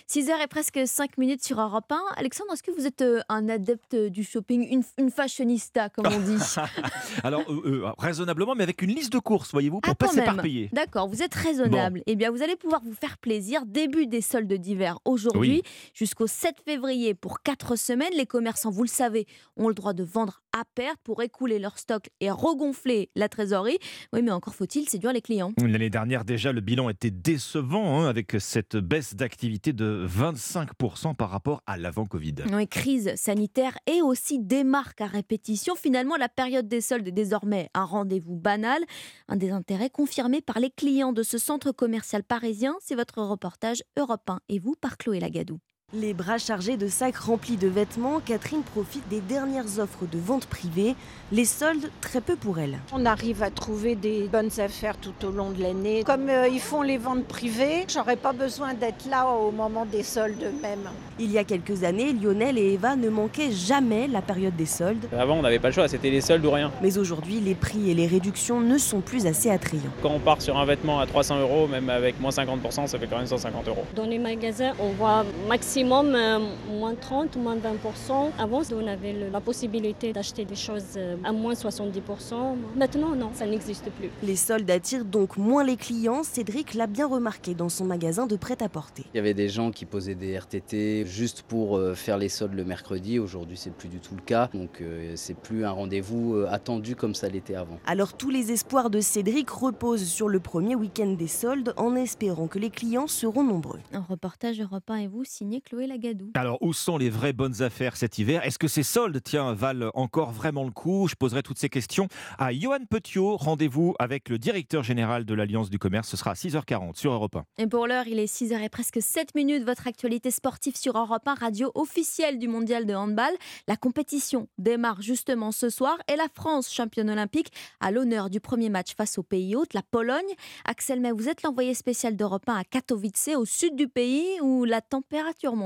6h et presque 5 minutes sur Europe 1. Alexandre, est-ce que vous êtes un adepte du shopping, une, une fashionista comme on dit Alors, euh, euh, raisonnablement, mais avec une liste de courses, voyez-vous, pour Ah, pas s'éparpiller. D'accord, vous êtes raisonnable. Eh bien, vous allez pouvoir vous faire plaisir. Début des soldes d'hiver aujourd'hui Oui. jusqu'au 7 février pour 4 semaines. Les commerçants, vous le savez, ont le droit de vendre à perte pour écouler leur stock et regonfler la trésorerie. Oui, mais encore faut-il séduire les clients. L'année dernière, déjà, le bilan était décevant, hein, avec cette baisse d'activité de 25% par rapport à l'avant-Covid. Oui, crise sanitaire et aussi des marques à répétition. Finalement, la période des soldes est désormais un rendez-vous banal, un des intérêts confirmé par les clients de ce centre commercial parisien. C'est votre reportage Europe 1 et vous par Chloé Lagadou. Les bras chargés de sacs remplis de vêtements, Catherine profite des dernières offres de vente privée. Les soldes, très peu pour elle. On arrive à trouver des bonnes affaires tout au long de l'année. Comme euh, ils font les ventes privées, j'aurais pas besoin d'être là au moment des soldes même. Il y a quelques années, Lionel et Eva ne manquaient jamais la période des soldes. Avant, on n'avait pas le choix, c'était les soldes ou rien. Mais aujourd'hui, les prix et les réductions ne sont plus assez attrayants. Quand on part sur un vêtement à 300 euros, même avec moins 50%, ça fait quand même 150 euros. Dans les magasins, on voit maximum euh, moins 30, moins 20%. Avant, on avait le- la possibilité d'acheter des choses euh, à moins 70%. Maintenant, non, ça n'existe plus. Les soldes attirent donc moins les clients. Cédric l'a bien remarqué dans son magasin de prêt-à-porter. Il y avait des gens qui posaient des RTT juste pour euh, faire les soldes le mercredi. Aujourd'hui, c'est plus du tout le cas. Donc, euh, c'est plus un rendez-vous euh, attendu comme ça l'était avant. Alors tous les espoirs de Cédric reposent sur le premier week-end des soldes en espérant que les clients seront nombreux. Un reportage Europe 1 et vous, signé Chloé Lagadou. Alors, où sont les vraies bonnes affaires cet hiver? Est-ce que ces soldes, tiens, valent encore vraiment le coup? Je poserai toutes ces questions à Johan Petiot. Rendez-vous avec le directeur général de l'Alliance du commerce. Ce sera à 6h40 sur Europe 1. Et pour l'heure, il est 6h et presque 7 minutes. Votre actualité sportive sur Europe 1, radio officielle du mondial de handball. La compétition démarre justement ce soir et la France, championne olympique, à l'honneur du premier match face au pays hôte, la Pologne. Axel May, vous êtes l'envoyé spécial d'Europe 1 à Katowice, au sud du pays, où la température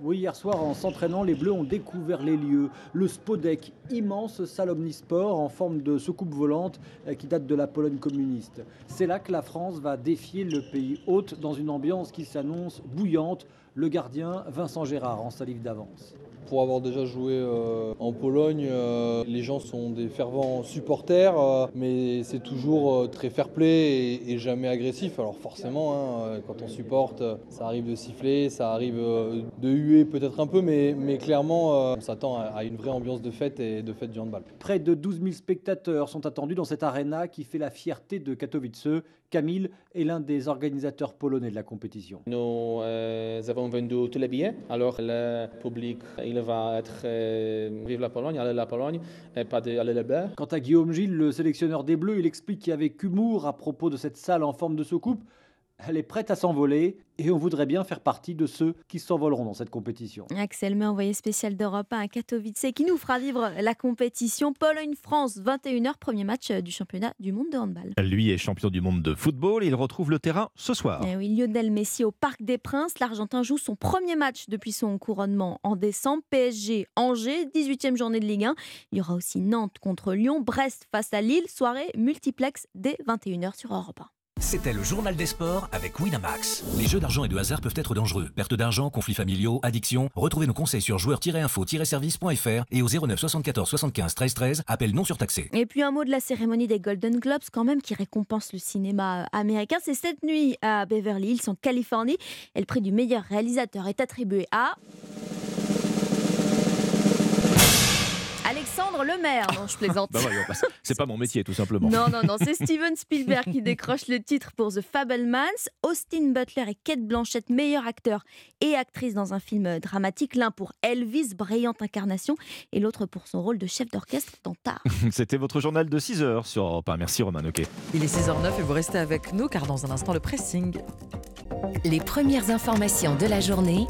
Oui, hier soir, en s'entraînant, les Bleus ont découvert les lieux. Le Spodek, immense salle omnisport en forme de soucoupe volante euh, qui date de la Pologne communiste. C'est là que la France va défier le pays hôte dans une ambiance qui s'annonce bouillante. Le gardien Vincent Gérard en salive d'avance. Pour avoir déjà joué euh, en Pologne, euh, les gens sont des fervents supporters, euh, mais c'est toujours très fair-play et, jamais agressif. Alors forcément, hein, quand on supporte, ça arrive de siffler, ça arrive de huer peut-être un peu, mais, mais clairement, on s'attend à, une vraie ambiance de fête et de fête du handball. Près de 12 000 spectateurs sont attendus dans cette arena qui fait la fierté de Katowice. Camille est l'un des organisateurs polonais de la compétition. Nous avons vendu tous les billets, alors le public il va être euh, vive la Pologne, aller la Pologne, et pas aller le beurre. Quant à Guillaume Gilles, le sélectionneur des Bleus, il explique qu'avec humour à propos de cette salle en forme de soucoupe, elle est prête à s'envoler et on voudrait bien faire partie de ceux qui s'envoleront dans cette compétition. Axel met envoyé spécial d'Europe à Katowice qui nous fera vivre la compétition Pologne-France 21h premier match du championnat du monde de handball. Lui est champion du monde de football, il retrouve le terrain ce soir. Et eh oui, Lionel Messi au Parc des Princes, l'Argentin joue son premier match depuis son couronnement en décembre, PSG Angers, 18e journée de Ligue 1. Il y aura aussi Nantes contre Lyon, Brest face à Lille, soirée multiplex dès 21h sur Europe 1. C'était le journal des sports avec Winamax. Les jeux d'argent et de hasard peuvent être dangereux. Perte d'argent, conflits familiaux, addiction. Retrouvez nos conseils sur joueurs-info-service.fr et au 09 74 75 13 13. Appel non surtaxé. Et puis un mot de la cérémonie des Golden Globes quand même qui récompense le cinéma américain. C'est cette nuit à Beverly Hills en Californie. Et le prix du meilleur réalisateur est attribué à... Alexandre Lemaire. Non, je plaisante. Bah c'est pas mon métier, tout simplement. Non, non, non, c'est Steven Spielberg qui décroche le titre pour The Fablemans. Austin Butler et Kate Blanchett, meilleurs acteurs et actrices dans un film dramatique. L'un pour Elvis, brillante incarnation, et l'autre pour son rôle de chef d'orchestre dans Tar. C'était votre journal de 6h sur Europe Merci Roman, ok. Il est 6h09 et vous restez avec nous car dans un instant, le pressing. Les premières informations de la journée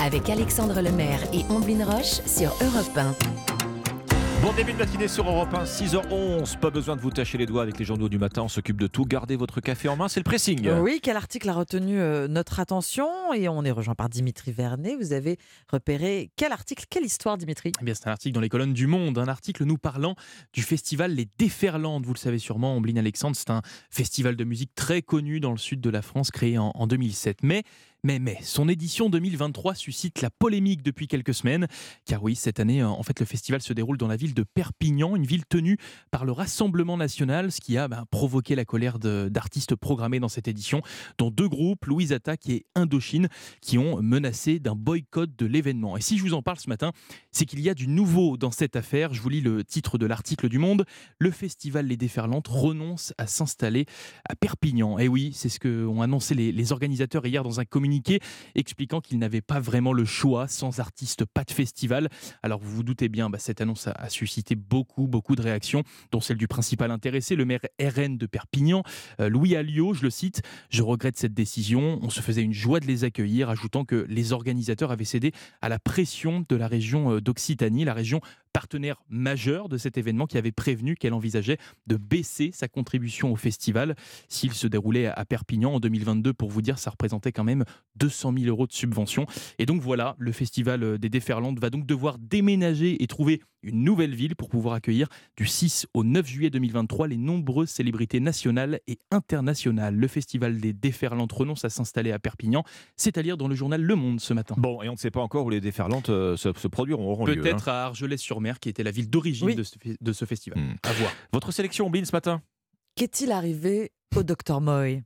avec Alexandre Lemaire et Omblin Roche sur Europe 1. Bon début de matinée sur Europe 1, 6h11. Pas besoin de vous tâcher les doigts avec les journaux du matin. On s'occupe de tout. Gardez votre café en main, c'est le pressing. Oui, quel article a retenu euh, notre attention? Et on est rejoint par Dimitri Vernet. Vous avez repéré quel article, quelle histoire, Dimitri? Eh bien, C'est un article dans les colonnes du Monde. Un article nous parlant du festival Les Déferlantes. Vous le savez sûrement, Ombline Alexandre, c'est un festival de musique très connu dans le sud de la France, créé en, en 2007. Mais mais, mais, son édition 2023 suscite la polémique depuis quelques semaines, car oui, cette année, en fait, le festival se déroule dans la ville de Perpignan, une ville tenue par le Rassemblement national, ce qui a ben, provoqué la colère d'artistes programmés dans cette édition, dont deux groupes, Louise Attaque et Indochine, qui ont menacé d'un boycott de l'événement. Et si je vous en parle ce matin, c'est qu'il y a du nouveau dans cette affaire. Je vous lis le titre de l'article du Monde. Le festival Les Déferlantes renonce à s'installer à Perpignan. Et oui, c'est ce qu'ont annoncé les, les organisateurs hier dans un communiqué expliquant qu'ils n'avaient pas vraiment le choix, sans artistes, pas de festival. Alors vous vous doutez bien, bah, cette annonce a, suscité beaucoup, beaucoup de réactions, dont celle du principal intéressé, le maire RN de Perpignan, euh, Louis Alliot, je le cite, je regrette cette décision, on se faisait une joie de les accueillir, ajoutant que les organisateurs avaient cédé à la pression de la région euh, d'Occitanie, la région partenaire majeur de cet événement qui avait prévenu qu'elle envisageait de baisser sa contribution au festival s'il se déroulait à Perpignan en 2022. Pour vous dire, ça représentait quand même 200 000 euros de subvention. Et donc voilà, le festival des Déferlantes va donc devoir déménager et trouver une nouvelle ville pour pouvoir accueillir du 6 au 9 juillet 2023 les nombreuses célébrités nationales et internationales. Le festival des Déferlantes renonce à s'installer à Perpignan. C'est à lire dans le journal Le Monde ce matin. Bon, et on ne sait pas encore où les Déferlantes euh, se, produiront, lieu. Peut-être hein. à Qui était la ville d'origine de, ce, festival. Hmm. À voir. Votre sélection, Bill, ce matin Qu'est-il arrivé au Dr Moy?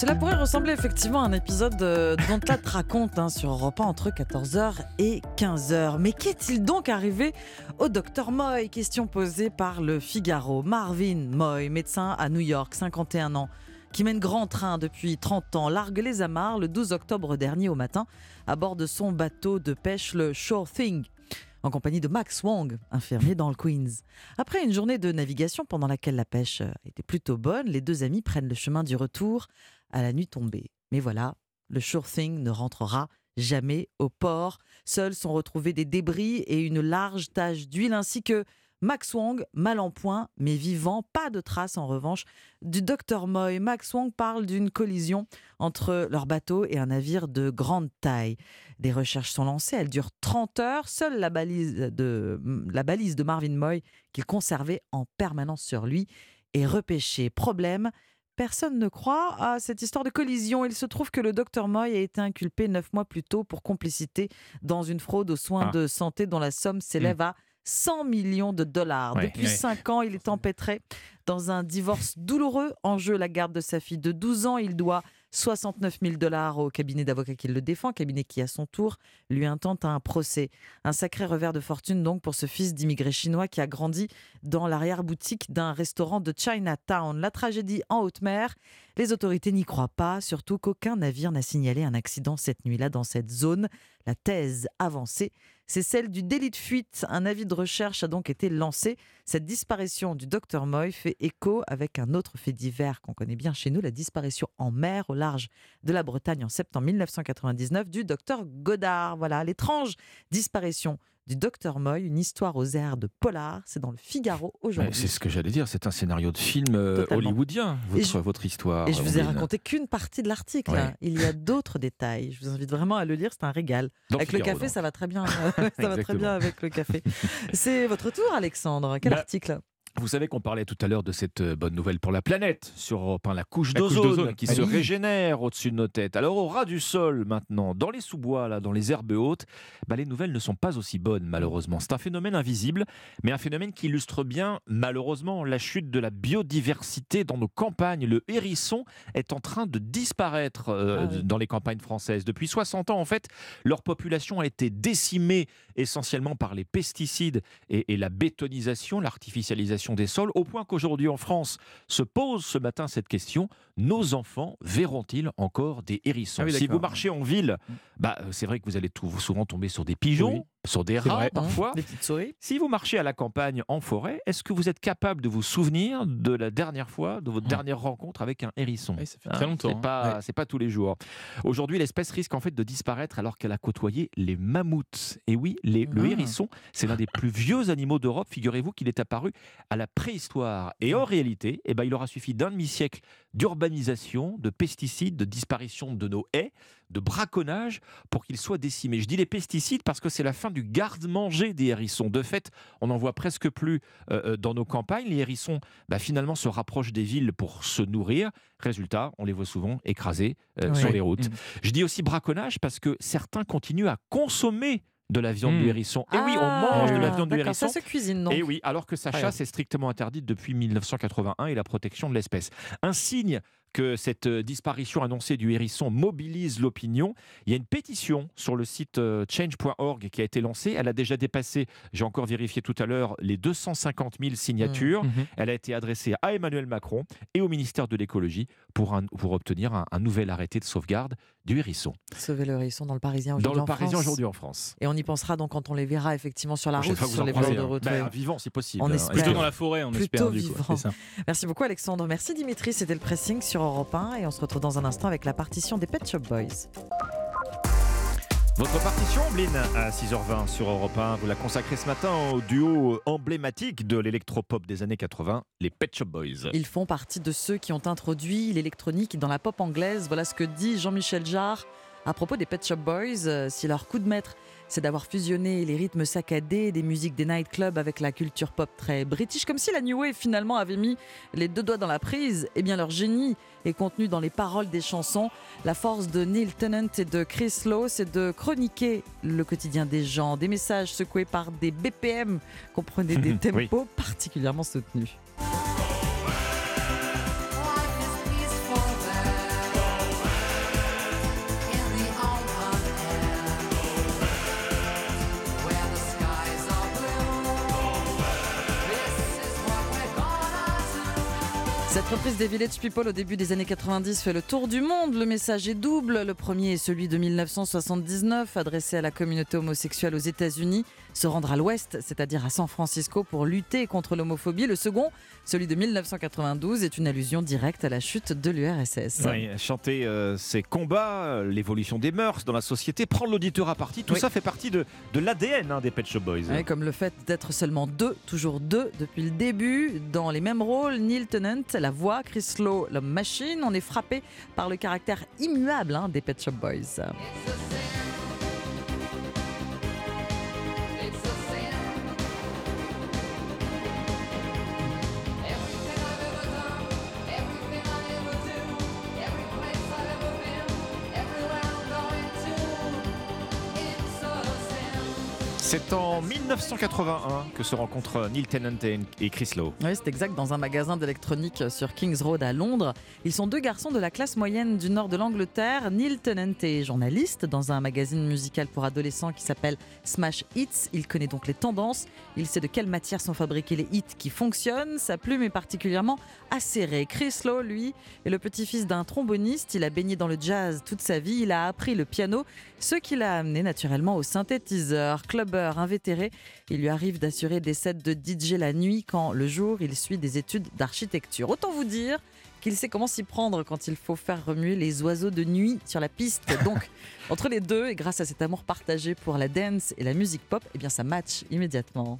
Cela pourrait ressembler effectivement à un épisode dont te raconte hein, sur Europe 1 entre 14h et 15h. Mais qu'est-il donc arrivé au docteur Moy? Question posée par le Figaro. Marvin Moy, médecin à New York, 51 ans, qui mène grand train depuis 30 ans, largue les amarres le 12 octobre dernier au matin à bord de son bateau de pêche, le Sure Thing en compagnie de Max Wong, infirmier dans le Queens. Après une journée de navigation pendant laquelle la pêche était plutôt bonne, les deux amis prennent le chemin du retour à la nuit tombée. Mais voilà, le Sure Thing ne rentrera jamais au port. Seuls sont retrouvés des débris et une large tache d'huile ainsi que Max Wong, mal en point, mais vivant, pas de traces en revanche du docteur Moy. Max Wong parle d'une collision entre leur bateau et un navire de grande taille. Des recherches sont lancées, elles durent 30 heures. Seule la balise de, la balise de Marvin Moy, qu'il conservait en permanence sur lui, est repêchée. Problème, personne ne croit à cette histoire de collision. Il se trouve que le docteur Moy a été inculpé neuf mois plus tôt pour complicité dans une fraude aux soins Ah. de santé dont la somme s'élève à 100 millions de dollars. Ouais, Depuis ouais. 5 ans, il est empêtré dans un divorce douloureux. En jeu, la garde de sa fille de 12 ans. Il doit 69 000 dollars au cabinet d'avocats qui le défend, cabinet qui, à son tour, lui intente un procès. Un sacré revers de fortune donc pour ce fils d'immigré chinois qui a grandi dans l'arrière-boutique d'un restaurant de Chinatown. La tragédie en haute mer, les autorités n'y croient pas, surtout qu'aucun navire n'a signalé un accident cette nuit-là dans cette zone. La thèse avancée, c'est celle du délit de fuite. Un avis de recherche a donc été lancé. Cette disparition du docteur Moy fait écho avec un autre fait divers qu'on connaît bien chez nous, la disparition en mer au large de la Bretagne en septembre 1999 du docteur Godard. Voilà, l'étrange disparition du docteur Moy, une histoire aux airs de polar. C'est dans le Figaro aujourd'hui. C'est ce que j'allais dire, c'est un scénario de film euh, Totalement. hollywoodien, votre, je- votre histoire. Et je vous ai raconté qu'une partie de l'article. Ouais. hein. Il y a d'autres détails. Je vous invite vraiment à le lire, c'est un régal. Dans avec Figaro, le café, donc. ça va très bien. ça va très bien avec le café. C'est votre tour, Alexandre. Quel Bah, article? Vous savez qu'on parlait tout à l'heure de cette euh, bonne nouvelle pour la planète sur Europe 1, la couche d'ozone d'ozone. qui Ah se oui. régénère au-dessus de nos têtes. Alors au ras du sol maintenant, dans les sous-bois, là, dans les herbes hautes, bah, les nouvelles ne sont pas aussi bonnes malheureusement. C'est un phénomène invisible, mais un phénomène qui illustre bien malheureusement la chute de la biodiversité dans nos campagnes. Le hérisson est en train de disparaître euh, Ah oui. dans les campagnes françaises. Depuis 60 ans en fait, leur population a été décimée essentiellement par les pesticides et, et la bétonisation, l'artificialisation des sols, au point qu'aujourd'hui en France se pose ce matin cette question. Nos enfants verront-ils encore des hérissons? Ah oui, Si vous marchez en ville, bah, euh, c'est vrai que vous allez tout- souvent tomber sur des pigeons, Oui. Sur des rats vrai. parfois. Des petites souris Si vous marchez à la campagne, en forêt, est-ce que vous êtes capable de vous souvenir de la dernière fois, de votre dernière rencontre avec un hérisson Oui, ça fait très longtemps, C'est hein. pas, Ouais. c'est pas tous les jours. Aujourd'hui, l'espèce risque en fait de disparaître alors qu'elle a côtoyé les mammouths. Et oui, les- le Ah. hérisson, c'est l'un des plus vieux animaux d'Europe. Figurez-vous qu'il est apparu à la préhistoire. Et en réalité, eh ben, il aura suffi d'un demi-siècle d'urbanisation, de pesticides, de disparition de nos haies, de braconnage pour qu'il soit décimé. Je dis les pesticides parce que c'est la fin du garde-manger des hérissons. De fait, on n'en voit presque plus euh, euh, dans nos campagnes. Les hérissons, bah, finalement, se rapprochent des villes pour se nourrir. Résultat, on les voit souvent écrasés euh, Oui. sur les routes. Mhm. Je dis aussi braconnage parce que certains continuent à consommer de la viande Mhm. du hérisson. Et oui, on mange de la Ah, viande du hérisson. Ça se cuisine, donc. Et oui, alors que sa chasse est strictement interdite depuis 1981 et la protection de l'espèce. Un signe que cette euh, disparition annoncée du hérisson mobilise l'opinion. Il y a une pétition sur le site euh, change.org qui a été lancée. Elle a déjà dépassé, j'ai encore vérifié tout à l'heure, les 250 000 signatures. Mhm. Elle a été adressée à Emmanuel Macron et au ministère de l'écologie pour, un- pour obtenir un, un nouvel arrêté de sauvegarde du hérisson. Sauver le hérisson dans le Parisien Dans aujourd'hui. le en Parisien France. aujourd'hui en France. Et on y pensera donc quand on les verra effectivement sur la route, sur les bords de un. route. Ben, ouais. vivant, si possible. On hein. espère. Plutôt dans la forêt, on espère. Plutôt du coup. C'est ça. Merci beaucoup Alexandre. Merci Dimitri. C'était le pressing sur Europe 1 et on se retrouve dans un instant avec la partition des Pet Shop Boys. Votre partition, Blin, à 6h20 sur Europe 1, vous la consacrez ce matin au duo emblématique de l'électropop des années 80, les Pet Shop Boys. Ils font partie de ceux qui ont introduit l'électronique dans la pop anglaise. Voilà ce que dit Jean-Michel Jarre à propos des Pet Shop Boys. Euh, Si leur coup de maître, c'est d'avoir fusionné les rythmes saccadés des musiques des nightclubs avec la culture pop très british, comme si la New Wave finalement avait mis les deux doigts dans la prise, eh bien leur génie est contenu dans les paroles des chansons. La force de Neil Tennant et de Chris Lowe, c'est de chroniquer le quotidien des gens, des messages secoués par des BPM, comprenez des Oui. tempos particulièrement soutenus. Cette reprise des Village People au début des années 90 fait le tour du monde. Le message est double. Le premier est celui de 1979, adressé à la communauté homosexuelle aux États-Unis. Se rendre à l'ouest, c'est-à-dire à San Francisco, pour lutter contre l'homophobie. Le second, celui de 1992, est une allusion directe à la chute de l'URSS. Oui, chanter euh, ses combats, l'évolution des mœurs dans la société, prendre l'auditeur à partie, tout Oui. ça fait partie de, de l'ADN hein, des Pet Shop Boys. Comme le fait d'être seulement deux, toujours deux depuis le début, dans les mêmes rôles, Neil Tennant, la voix, Chris Lowe, la machine. On est frappé par le caractère immuable hein, des Pet Shop Boys. C'est en 1981 que se rencontrent Neil Tennant et- Chris Lowe. Oui, c'est exact, dans un magasin d'électronique sur Kings Road à Londres. Ils sont deux garçons de la classe moyenne du nord de l'Angleterre. Neil Tennant est journaliste dans un magazine musical pour adolescents qui s'appelle Smash Hits. Il connaît donc les tendances. Il sait de quelle matière sont fabriqués les hits qui fonctionnent. Sa plume est particulièrement acérée. Chris Lowe, lui, est le petit-fils d'un tromboniste. Il a baigné dans le jazz toute sa vie. Il a appris le piano, ce qui l'a amené naturellement au synthétiseur. Clubber invétéré, il lui arrive d'assurer des sets de DJ la nuit quand le jour il suit des études d'architecture. Autant vous dire qu'il sait comment s'y prendre quand il faut faire remuer les oiseaux de nuit sur la piste. Donc, entre les deux, et grâce à cet amour partagé pour la dance et la musique pop, eh bien ça match immédiatement.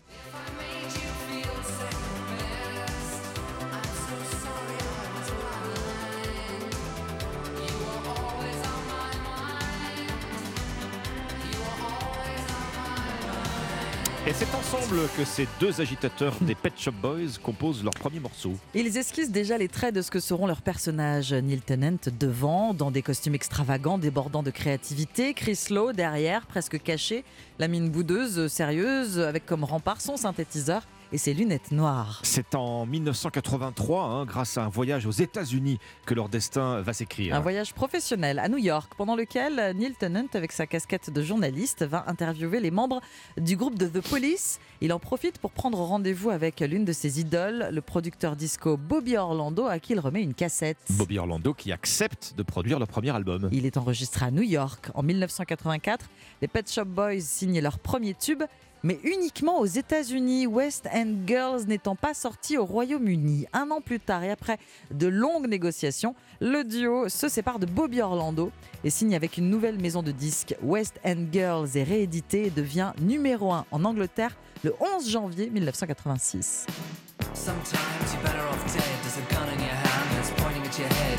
Et c'est ensemble que ces deux agitateurs des Pet Shop Boys composent leur premier morceau. Ils esquissent déjà les traits de ce que seront leurs personnages. Neil Tennant devant, dans des costumes extravagants débordant de créativité. Chris Lowe derrière, presque caché, la mine boudeuse, sérieuse, avec comme rempart son synthétiseur et ses lunettes noires. C'est en 1983, hein, grâce à un voyage aux États-Unis, que leur destin va s'écrire. Un voyage professionnel à New York, pendant lequel Neil Tennant, avec sa casquette de journaliste, va interviewer les membres du groupe de The Police. Il en profite pour prendre rendez-vous avec l'une de ses idoles, le producteur disco Bobby Orlando, à qui il remet une cassette. Bobby Orlando qui accepte de produire leur premier album. Il est enregistré à New York en 1984. Les Pet Shop Boys signent leur premier tube, mais uniquement aux États-Unis, West End Girls n'étant pas sorti au Royaume-Uni. Un an plus tard et après de longues négociations, le duo se sépare de Bobby Orlando et signe avec une nouvelle maison de disques. West End Girls est réédité et devient numéro 1 en Angleterre le 11 janvier 1986.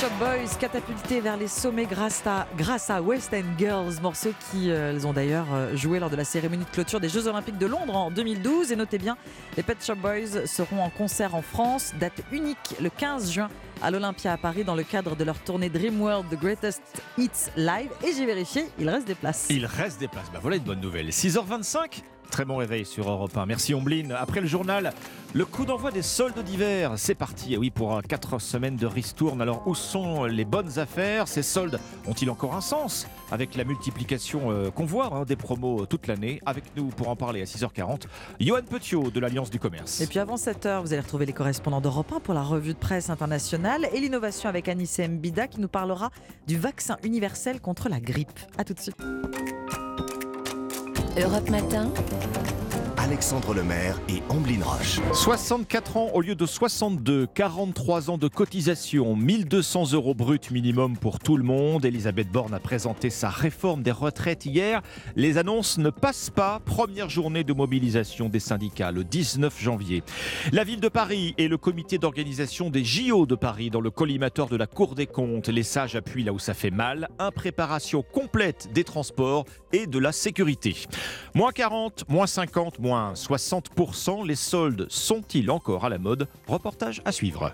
Shop Boys catapultés vers les sommets grâce à, grâce à West End Girls, morceau qui euh, elles ont d'ailleurs euh, joué lors de la cérémonie de clôture des Jeux Olympiques de Londres en 2012. Et notez bien, les Pet Shop Boys seront en concert en France, date unique le 15 juin à l'Olympia à Paris dans le cadre de leur tournée Dream World The Greatest Hits Live. Et j'ai vérifié, il reste des places. Il reste des places. Bah voilà une bonne nouvelle. 6h25, Très bon réveil sur Europe 1. Merci Omblin. Après le journal, le coup d'envoi des soldes d'hiver, c'est parti. Et oui, pour 4 semaines de ristourne. Alors où sont les bonnes affaires? Ces soldes ont-ils encore un sens? Avec la multiplication euh, qu'on voit hein, des promos toute l'année. Avec nous pour en parler à 6h40, Johan Petiot de l'Alliance du Commerce. Et puis avant 7h, vous allez retrouver les correspondants d'Europe 1 pour la revue de presse internationale et l'innovation avec Anissé Mbida qui nous parlera du vaccin universel contre la grippe. A tout de suite. Europe Matin. Alexandre Lemaire et Amblin Roche. 64 ans au lieu de 62, 43 ans de cotisation, 1200 euros brut minimum pour tout le monde. Elisabeth Borne a présenté sa réforme des retraites hier. Les annonces ne passent pas. Première journée de mobilisation des syndicats le 19 janvier. La ville de Paris et le comité d'organisation des JO de Paris dans le collimateur de la Cour des comptes. Les sages appuient là où ça fait mal. Impréparation complète des transports et de la sécurité. Moins 40, moins 50, moins 60%. Les soldes sont-ils encore à la mode? Reportage à suivre.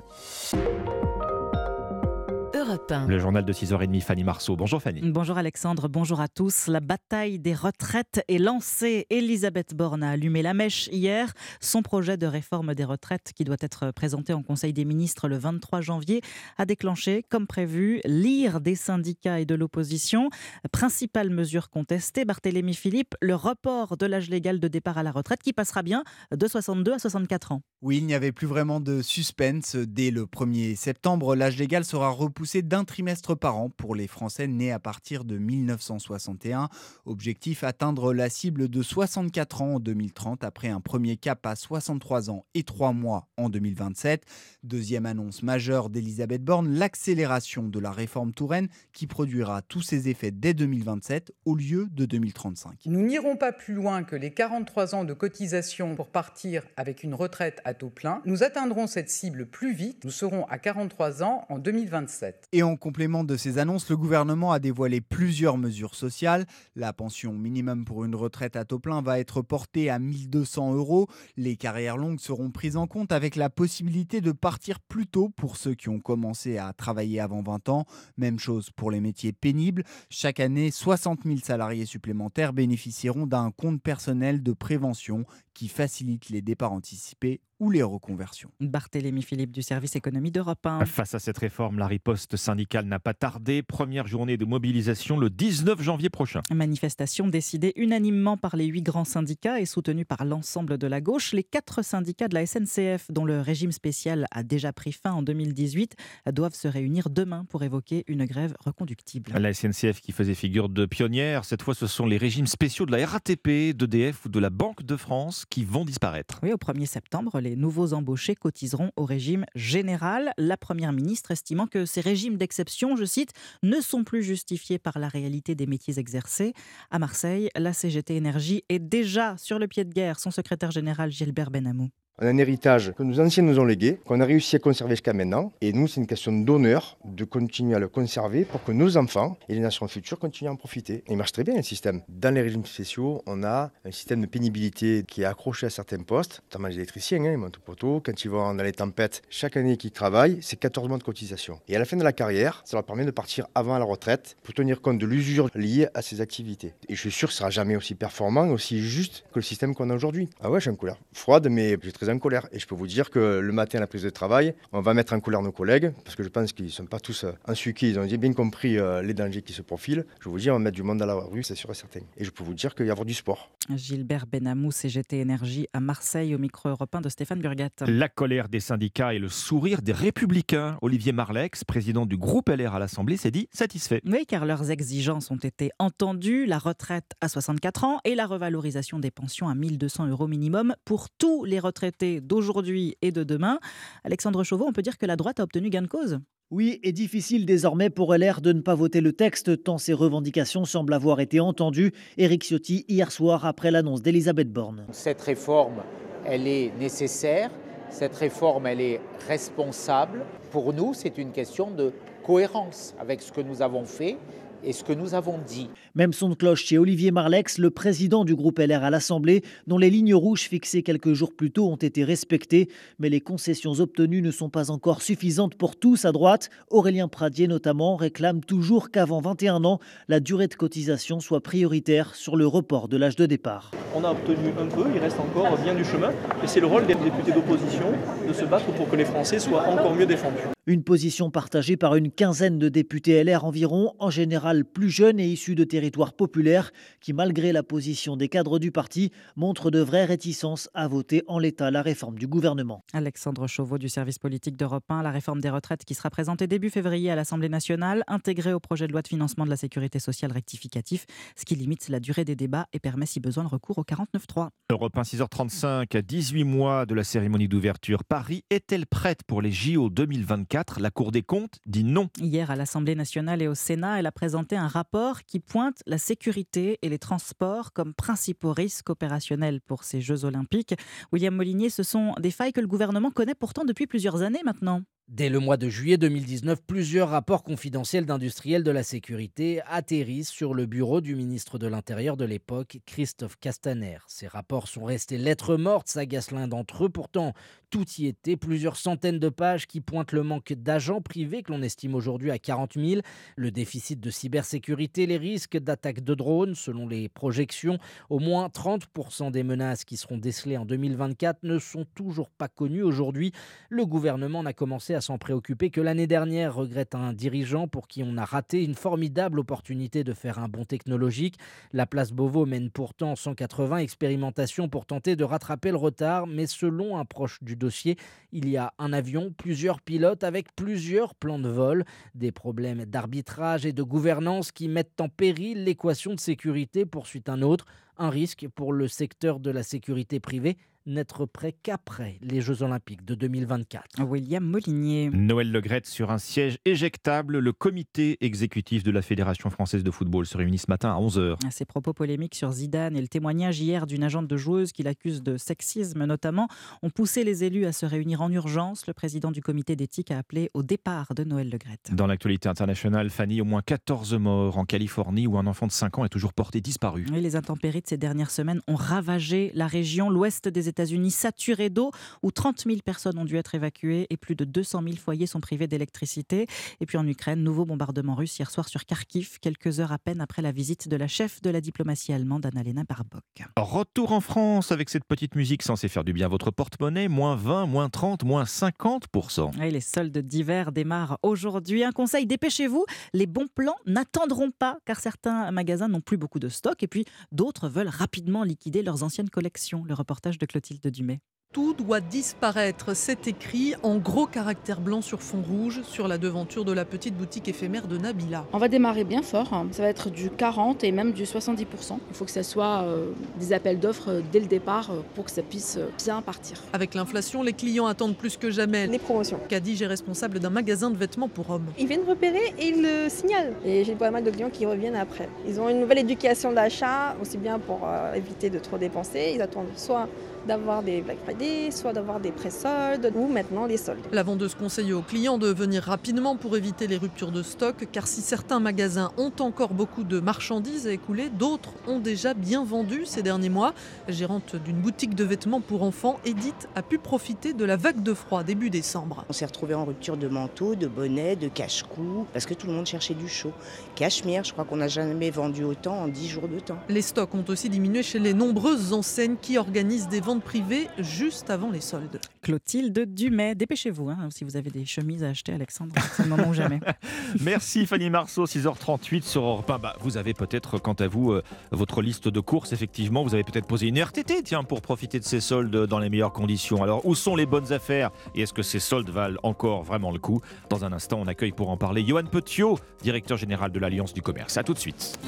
Le journal de 6h30, Fanny Marceau. Bonjour Fanny. Bonjour Alexandre, bonjour à tous. La bataille des retraites est lancée. Elisabeth Borne a allumé la mèche hier. Son projet de réforme des retraites, qui doit être présenté en Conseil des ministres le 23 janvier, a déclenché, comme prévu, l'ire des syndicats et de l'opposition. Principale mesure contestée, Barthélémy Philippe, le report de l'âge légal de départ à la retraite qui passera bien de 62 à 64 ans. Oui, il n'y avait plus vraiment de suspense. Dès le 1er septembre, l'âge légal sera repoussé d'un trimestre par an pour les Français nés à partir de 1961. Objectif atteindre la cible de 64 ans en 2030 après un premier cap à 63 ans et 3 mois en 2027. Deuxième annonce majeure d'Elisabeth Borne, l'accélération de la réforme Touraine qui produira tous ses effets dès 2027 au lieu de 2035. Nous n'irons pas plus loin que les 43 ans de cotisation pour partir avec une retraite à taux plein. Nous atteindrons cette cible plus vite. Nous serons à 43 ans en 2027. Et en complément de ces annonces, le gouvernement a dévoilé plusieurs mesures sociales. La pension minimum pour une retraite à taux plein va être portée à 1200 euros. Les carrières longues seront prises en compte avec la possibilité de partir plus tôt pour ceux qui ont commencé à travailler avant 20 ans. Même chose pour les métiers pénibles. Chaque année, 60 000 salariés supplémentaires bénéficieront d'un compte personnel de prévention qui facilite les départs anticipés ou les reconversions. Barthélémy Philippe du service économie d'Europe 1. Face à cette réforme, la riposte syndicale n'a pas tardé. Première journée de mobilisation le 19 janvier prochain. Manifestation décidée unanimement par les huit grands syndicats et soutenue par l'ensemble de la gauche. Les quatre syndicats de la SNCF, dont le régime spécial a déjà pris fin en 2018, doivent se réunir demain pour évoquer une grève reconductible. La SNCF qui faisait figure de pionnière, cette fois ce sont les régimes spéciaux de la RATP, d'EDF ou de la Banque de France qui vont disparaître. Oui, au 1er septembre, les nouveaux embauchés cotiseront au régime général. La Première ministre estimant que ces régimes d'exception, je cite, ne sont plus justifiés par la réalité des métiers exercés. À Marseille, la CGT Énergie est déjà sur le pied de guerre. Son secrétaire général Gilbert Benamou. On a un héritage que nos anciens nous ont légué, qu'on a réussi à conserver jusqu'à maintenant. Et nous, c'est une question d'honneur de continuer à le conserver pour que nos enfants et les nations futures continuent à en profiter. Il marche très bien le système. Dans les régimes spéciaux, on a un système de pénibilité qui est accroché à certains postes, notamment les électriciens, hein, ils montent au poteau. Quand ils vont dans les tempêtes, chaque année qu'ils travaillent, c'est 14 mois de cotisation. Et à la fin de la carrière, ça leur permet de partir avant la retraite pour tenir compte de l'usure liée à ces activités. Et je suis sûr que ce sera jamais aussi performant, aussi juste que le système qu'on a aujourd'hui. Ah ouais, j'ai une couleur froide, mais j'ai très en colère. Et je peux vous dire que le matin à la prise de travail, on va mettre en colère nos collègues, parce que je pense qu'ils ne sont pas tous en suivi, ils ont bien compris euh, les dangers qui se profilent. Je vous dis, on va mettre du monde à la rue, c'est sûr et certain. Et je peux vous dire qu'il y avoir du sport. Gilbert Benamou, CGT Énergie à Marseille, au micro européen de Stéphane Burgat. La colère des syndicats et le sourire des républicains. Olivier Marlex, président du groupe LR à l'Assemblée, s'est dit satisfait. Oui, car leurs exigences ont été entendues. La retraite à 64 ans et la revalorisation des pensions à 1200 euros minimum pour tous les retraités d'aujourd'hui et de demain. Alexandre Chauveau, on peut dire que la droite a obtenu gain de cause? Oui, et difficile désormais pour LR de ne pas voter le texte tant ses revendications semblent avoir été entendues. Éric Ciotti hier soir après l'annonce d'Elisabeth Borne. Cette réforme, elle est nécessaire, cette réforme, elle est responsable. Pour nous, c'est une question de cohérence avec ce que nous avons fait et ce que nous avons dit. Même son de cloche chez Olivier Marlex, le président du groupe LR à l'Assemblée, dont les lignes rouges fixées quelques jours plus tôt ont été respectées, mais les concessions obtenues ne sont pas encore suffisantes pour tous à droite. Aurélien Pradier notamment réclame toujours qu'avant 21 ans, la durée de cotisation soit prioritaire sur le report de l'âge de départ. On a obtenu un peu, il reste encore bien du chemin, et c'est le rôle des députés d'opposition de se battre pour que les Français soient encore mieux défendus. Une position partagée par une quinzaine de députés LR environ, en général plus jeunes et issus de territoires populaires, qui, malgré la position des cadres du parti, montrent de vraies réticences à voter en l'état la réforme du gouvernement. Alexandre Chauveau du service politique d'Europe 1, la réforme des retraites qui sera présentée début février à l'Assemblée nationale, intégrée au projet de loi de financement de la sécurité sociale rectificatif, ce qui limite la durée des débats et permet si besoin le recours au 49.3. Europe 1, 6h35, à 18 mois de la cérémonie d'ouverture, Paris est-elle prête pour les JO 2024 la Cour des comptes dit non. Hier, à l'Assemblée nationale et au Sénat, elle a présenté un rapport qui pointe la sécurité et les transports comme principaux risques opérationnels pour ces Jeux olympiques. William Molinier, ce sont des failles que le gouvernement connaît pourtant depuis plusieurs années maintenant. Dès le mois de juillet 2019, plusieurs rapports confidentiels d'industriels de la sécurité atterrissent sur le bureau du ministre de l'Intérieur de l'époque, Christophe Castaner. Ces rapports sont restés lettres mortes, s'agace l'un d'entre eux. Pourtant, tout y était, plusieurs centaines de pages qui pointent le manque d'agents privés que l'on estime aujourd'hui à 40 000, le déficit de cybersécurité, les risques d'attaques de drones. Selon les projections, au moins 30% des menaces qui seront décelées en 2024 ne sont toujours pas connues aujourd'hui. Le gouvernement n'a commencé s'en préoccuper que l'année dernière, regrette un dirigeant pour qui on a raté une formidable opportunité de faire un bond technologique. La place Beauvau mène pourtant 180 expérimentations pour tenter de rattraper le retard, mais selon un proche du dossier, il y a un avion, plusieurs pilotes avec plusieurs plans de vol, des problèmes d'arbitrage et de gouvernance qui mettent en péril l'équation de sécurité, poursuit un autre, un risque pour le secteur de la sécurité privée n'être prêt qu'après les Jeux Olympiques de 2024. William Molinier. Noël Legrette sur un siège éjectable. Le comité exécutif de la Fédération française de football se réunit ce matin à 11h. Ces propos polémiques sur Zidane et le témoignage hier d'une agente de joueuse qu'il accuse de sexisme notamment ont poussé les élus à se réunir en urgence. Le président du comité d'éthique a appelé au départ de Noël Legrette. Dans l'actualité internationale, Fanny, au moins 14 morts en Californie où un enfant de 5 ans est toujours porté disparu. Et les intempéries de ces dernières semaines ont ravagé la région, l'ouest des États États-Unis saturé d'eau, où 30 000 personnes ont dû être évacuées et plus de 200 000 foyers sont privés d'électricité. Et puis en Ukraine, nouveau bombardement russe hier soir sur Kharkiv, quelques heures à peine après la visite de la chef de la diplomatie allemande, Annalena Baerbock. Retour en France avec cette petite musique censée faire du bien à votre porte-monnaie. Moins 20, moins 30, moins 50%. Et les soldes d'hiver démarrent aujourd'hui. Un conseil, dépêchez-vous. Les bons plans n'attendront pas car certains magasins n'ont plus beaucoup de stock et puis d'autres veulent rapidement liquider leurs anciennes collections. Le reportage de Clotilde de Dumais. Tout doit disparaître. C'est écrit en gros caractères blancs sur fond rouge sur la devanture de la petite boutique éphémère de Nabila. On va démarrer bien fort. Ça va être du 40 et même du 70%. Il faut que ce soit euh, des appels d'offres euh, dès le départ euh, pour que ça puisse bien partir. Avec l'inflation, les clients attendent plus que jamais. Les promotions. Kadig est responsable d'un magasin de vêtements pour hommes. Ils viennent repérer et ils le signalent. Et j'ai pas mal de clients qui reviennent après. Ils ont une nouvelle éducation d'achat, aussi bien pour éviter de trop dépenser. Ils attendent soit d'avoir des Black Friday, soit d'avoir des pré-soldes ou maintenant les soldes. La vendeuse conseille aux clients de venir rapidement pour éviter les ruptures de stock car si certains magasins ont encore beaucoup de marchandises à écouler, d'autres ont déjà bien vendu ces derniers mois. La gérante d'une boutique de vêtements pour enfants, Edith, a pu profiter de la vague de froid début décembre. On s'est retrouvé en rupture de manteaux, de bonnets, de cache-cou parce que tout le monde cherchait du chaud. Cachemire, je crois qu'on n'a jamais vendu autant en 10 jours de temps. Les stocks ont aussi diminué chez les nombreuses enseignes qui organisent des ventes privée juste avant les soldes. Clotilde Dumais, dépêchez-vous hein, si vous avez des chemises à acheter, Alexandre. C'est le moment ou jamais. Merci Fanny Marceau, 6h38 sur Europe 1. Bah, vous avez peut-être, quant à vous, euh, votre liste de courses. Effectivement, vous avez peut-être posé une RTT tiens, pour profiter de ces soldes dans les meilleures conditions. Alors, où sont les bonnes affaires et est-ce que ces soldes valent encore vraiment le coup? Dans un instant, on accueille pour en parler Johan Petiot, directeur général de l'Alliance du commerce. A tout de suite.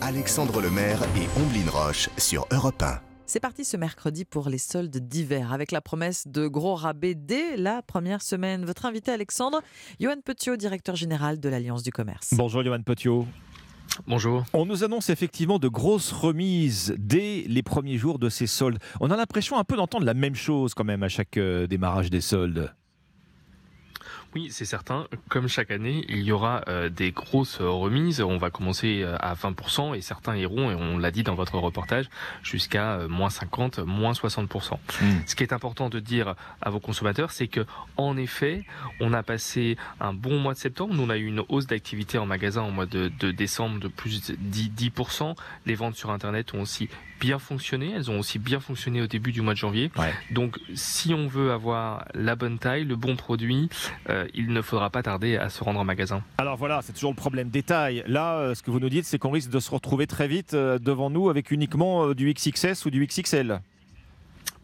Alexandre Lemaire et Omblin Roche sur Europe 1. C'est parti ce mercredi pour les soldes d'hiver avec la promesse de gros rabais dès la première semaine. Votre invité Alexandre, Johan Petiot, directeur général de l'Alliance du commerce. Bonjour Johan Petiot. Bonjour. On nous annonce effectivement de grosses remises dès les premiers jours de ces soldes. On a l'impression un peu d'entendre la même chose quand même à chaque euh, démarrage des soldes. Oui, c'est certain. Comme chaque année, il y aura euh, des grosses remises. On va commencer euh, à 20% et certains iront, et on l'a dit dans votre reportage, jusqu'à euh, moins 50, moins 60%. Hmm. Ce qui est important de dire à vos consommateurs, c'est que en effet, on a passé un bon mois de septembre. Nous, on a eu une hausse d'activité en magasin au mois de, de décembre de plus de 10, 10%. Les ventes sur Internet ont aussi bien fonctionné. Elles ont aussi bien fonctionné au début du mois de janvier. Donc, si on veut avoir la bonne taille, le bon produit, euh, il ne faudra pas tarder à se rendre en magasin. Alors voilà, c'est toujours le problème des tailles. Là, euh, ce que vous nous dites, c'est qu'on risque de se retrouver très vite euh, devant nous avec uniquement euh, du XXS ou du XXL.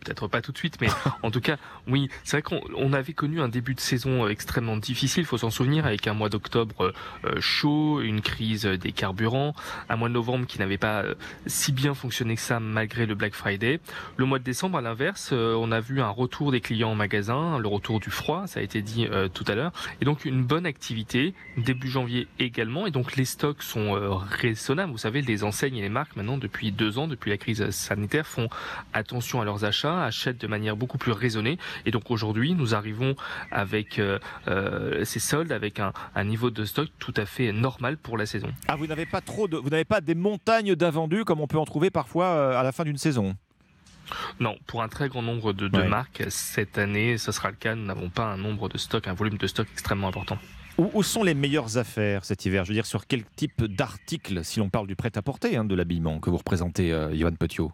Peut-être pas tout de suite, mais en tout cas, oui, c'est vrai qu'on on avait connu un début de saison euh, extrêmement difficile, il faut s'en souvenir, avec un mois d'octobre euh, chaud, une crise euh, des carburants, un mois de novembre qui n'avait pas euh, si bien fonctionné que ça malgré le Black Friday. Le mois de décembre, à l'inverse, euh, on a vu un retour des clients en magasin, le retour du froid, ça a été dit euh, tout à l'heure, et donc une bonne activité, début janvier également, et donc les stocks sont euh, raisonnables. Vous savez, les enseignes et les marques maintenant, depuis deux ans, depuis la crise sanitaire, font attention à leurs achats, achètent de manière beaucoup plus raisonnée. Et donc aujourd'hui, nous arrivons avec euh, euh, ces soldes, avec un, un niveau de stock tout à fait normal pour la saison. Ah, vous n'avez pas trop de, vous n'avez pas des montagnes d'invendus comme on peut en trouver parfois euh, à la fin d'une saison? Non, pour un très grand nombre de, de Ouais. marques, cette année, ce sera le cas. Nous n'avons pas un nombre de stock, un volume de stock extrêmement important. Où, où sont les meilleures affaires cet hiver? Je veux dire, sur quel type d'article, si l'on parle du prêt-à-porter, hein, de l'habillement que vous représentez, euh, Johan Petiot?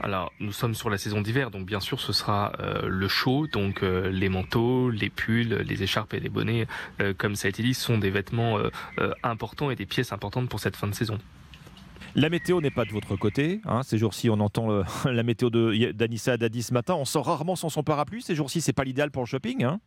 Alors, nous sommes sur la saison d'hiver, donc bien sûr, ce sera euh, le chaud, donc euh, les manteaux, les pulls, les écharpes et les bonnets, euh, comme ça a été dit, sont des vêtements importants et des pièces importantes pour cette fin de saison. La météo n'est pas de votre côté. hein. Ces jours-ci, on entend la météo d'Anissa Dadi ce matin. On sort rarement sans son parapluie. Ces jours-ci, c'est pas l'idéal pour le shopping. hein.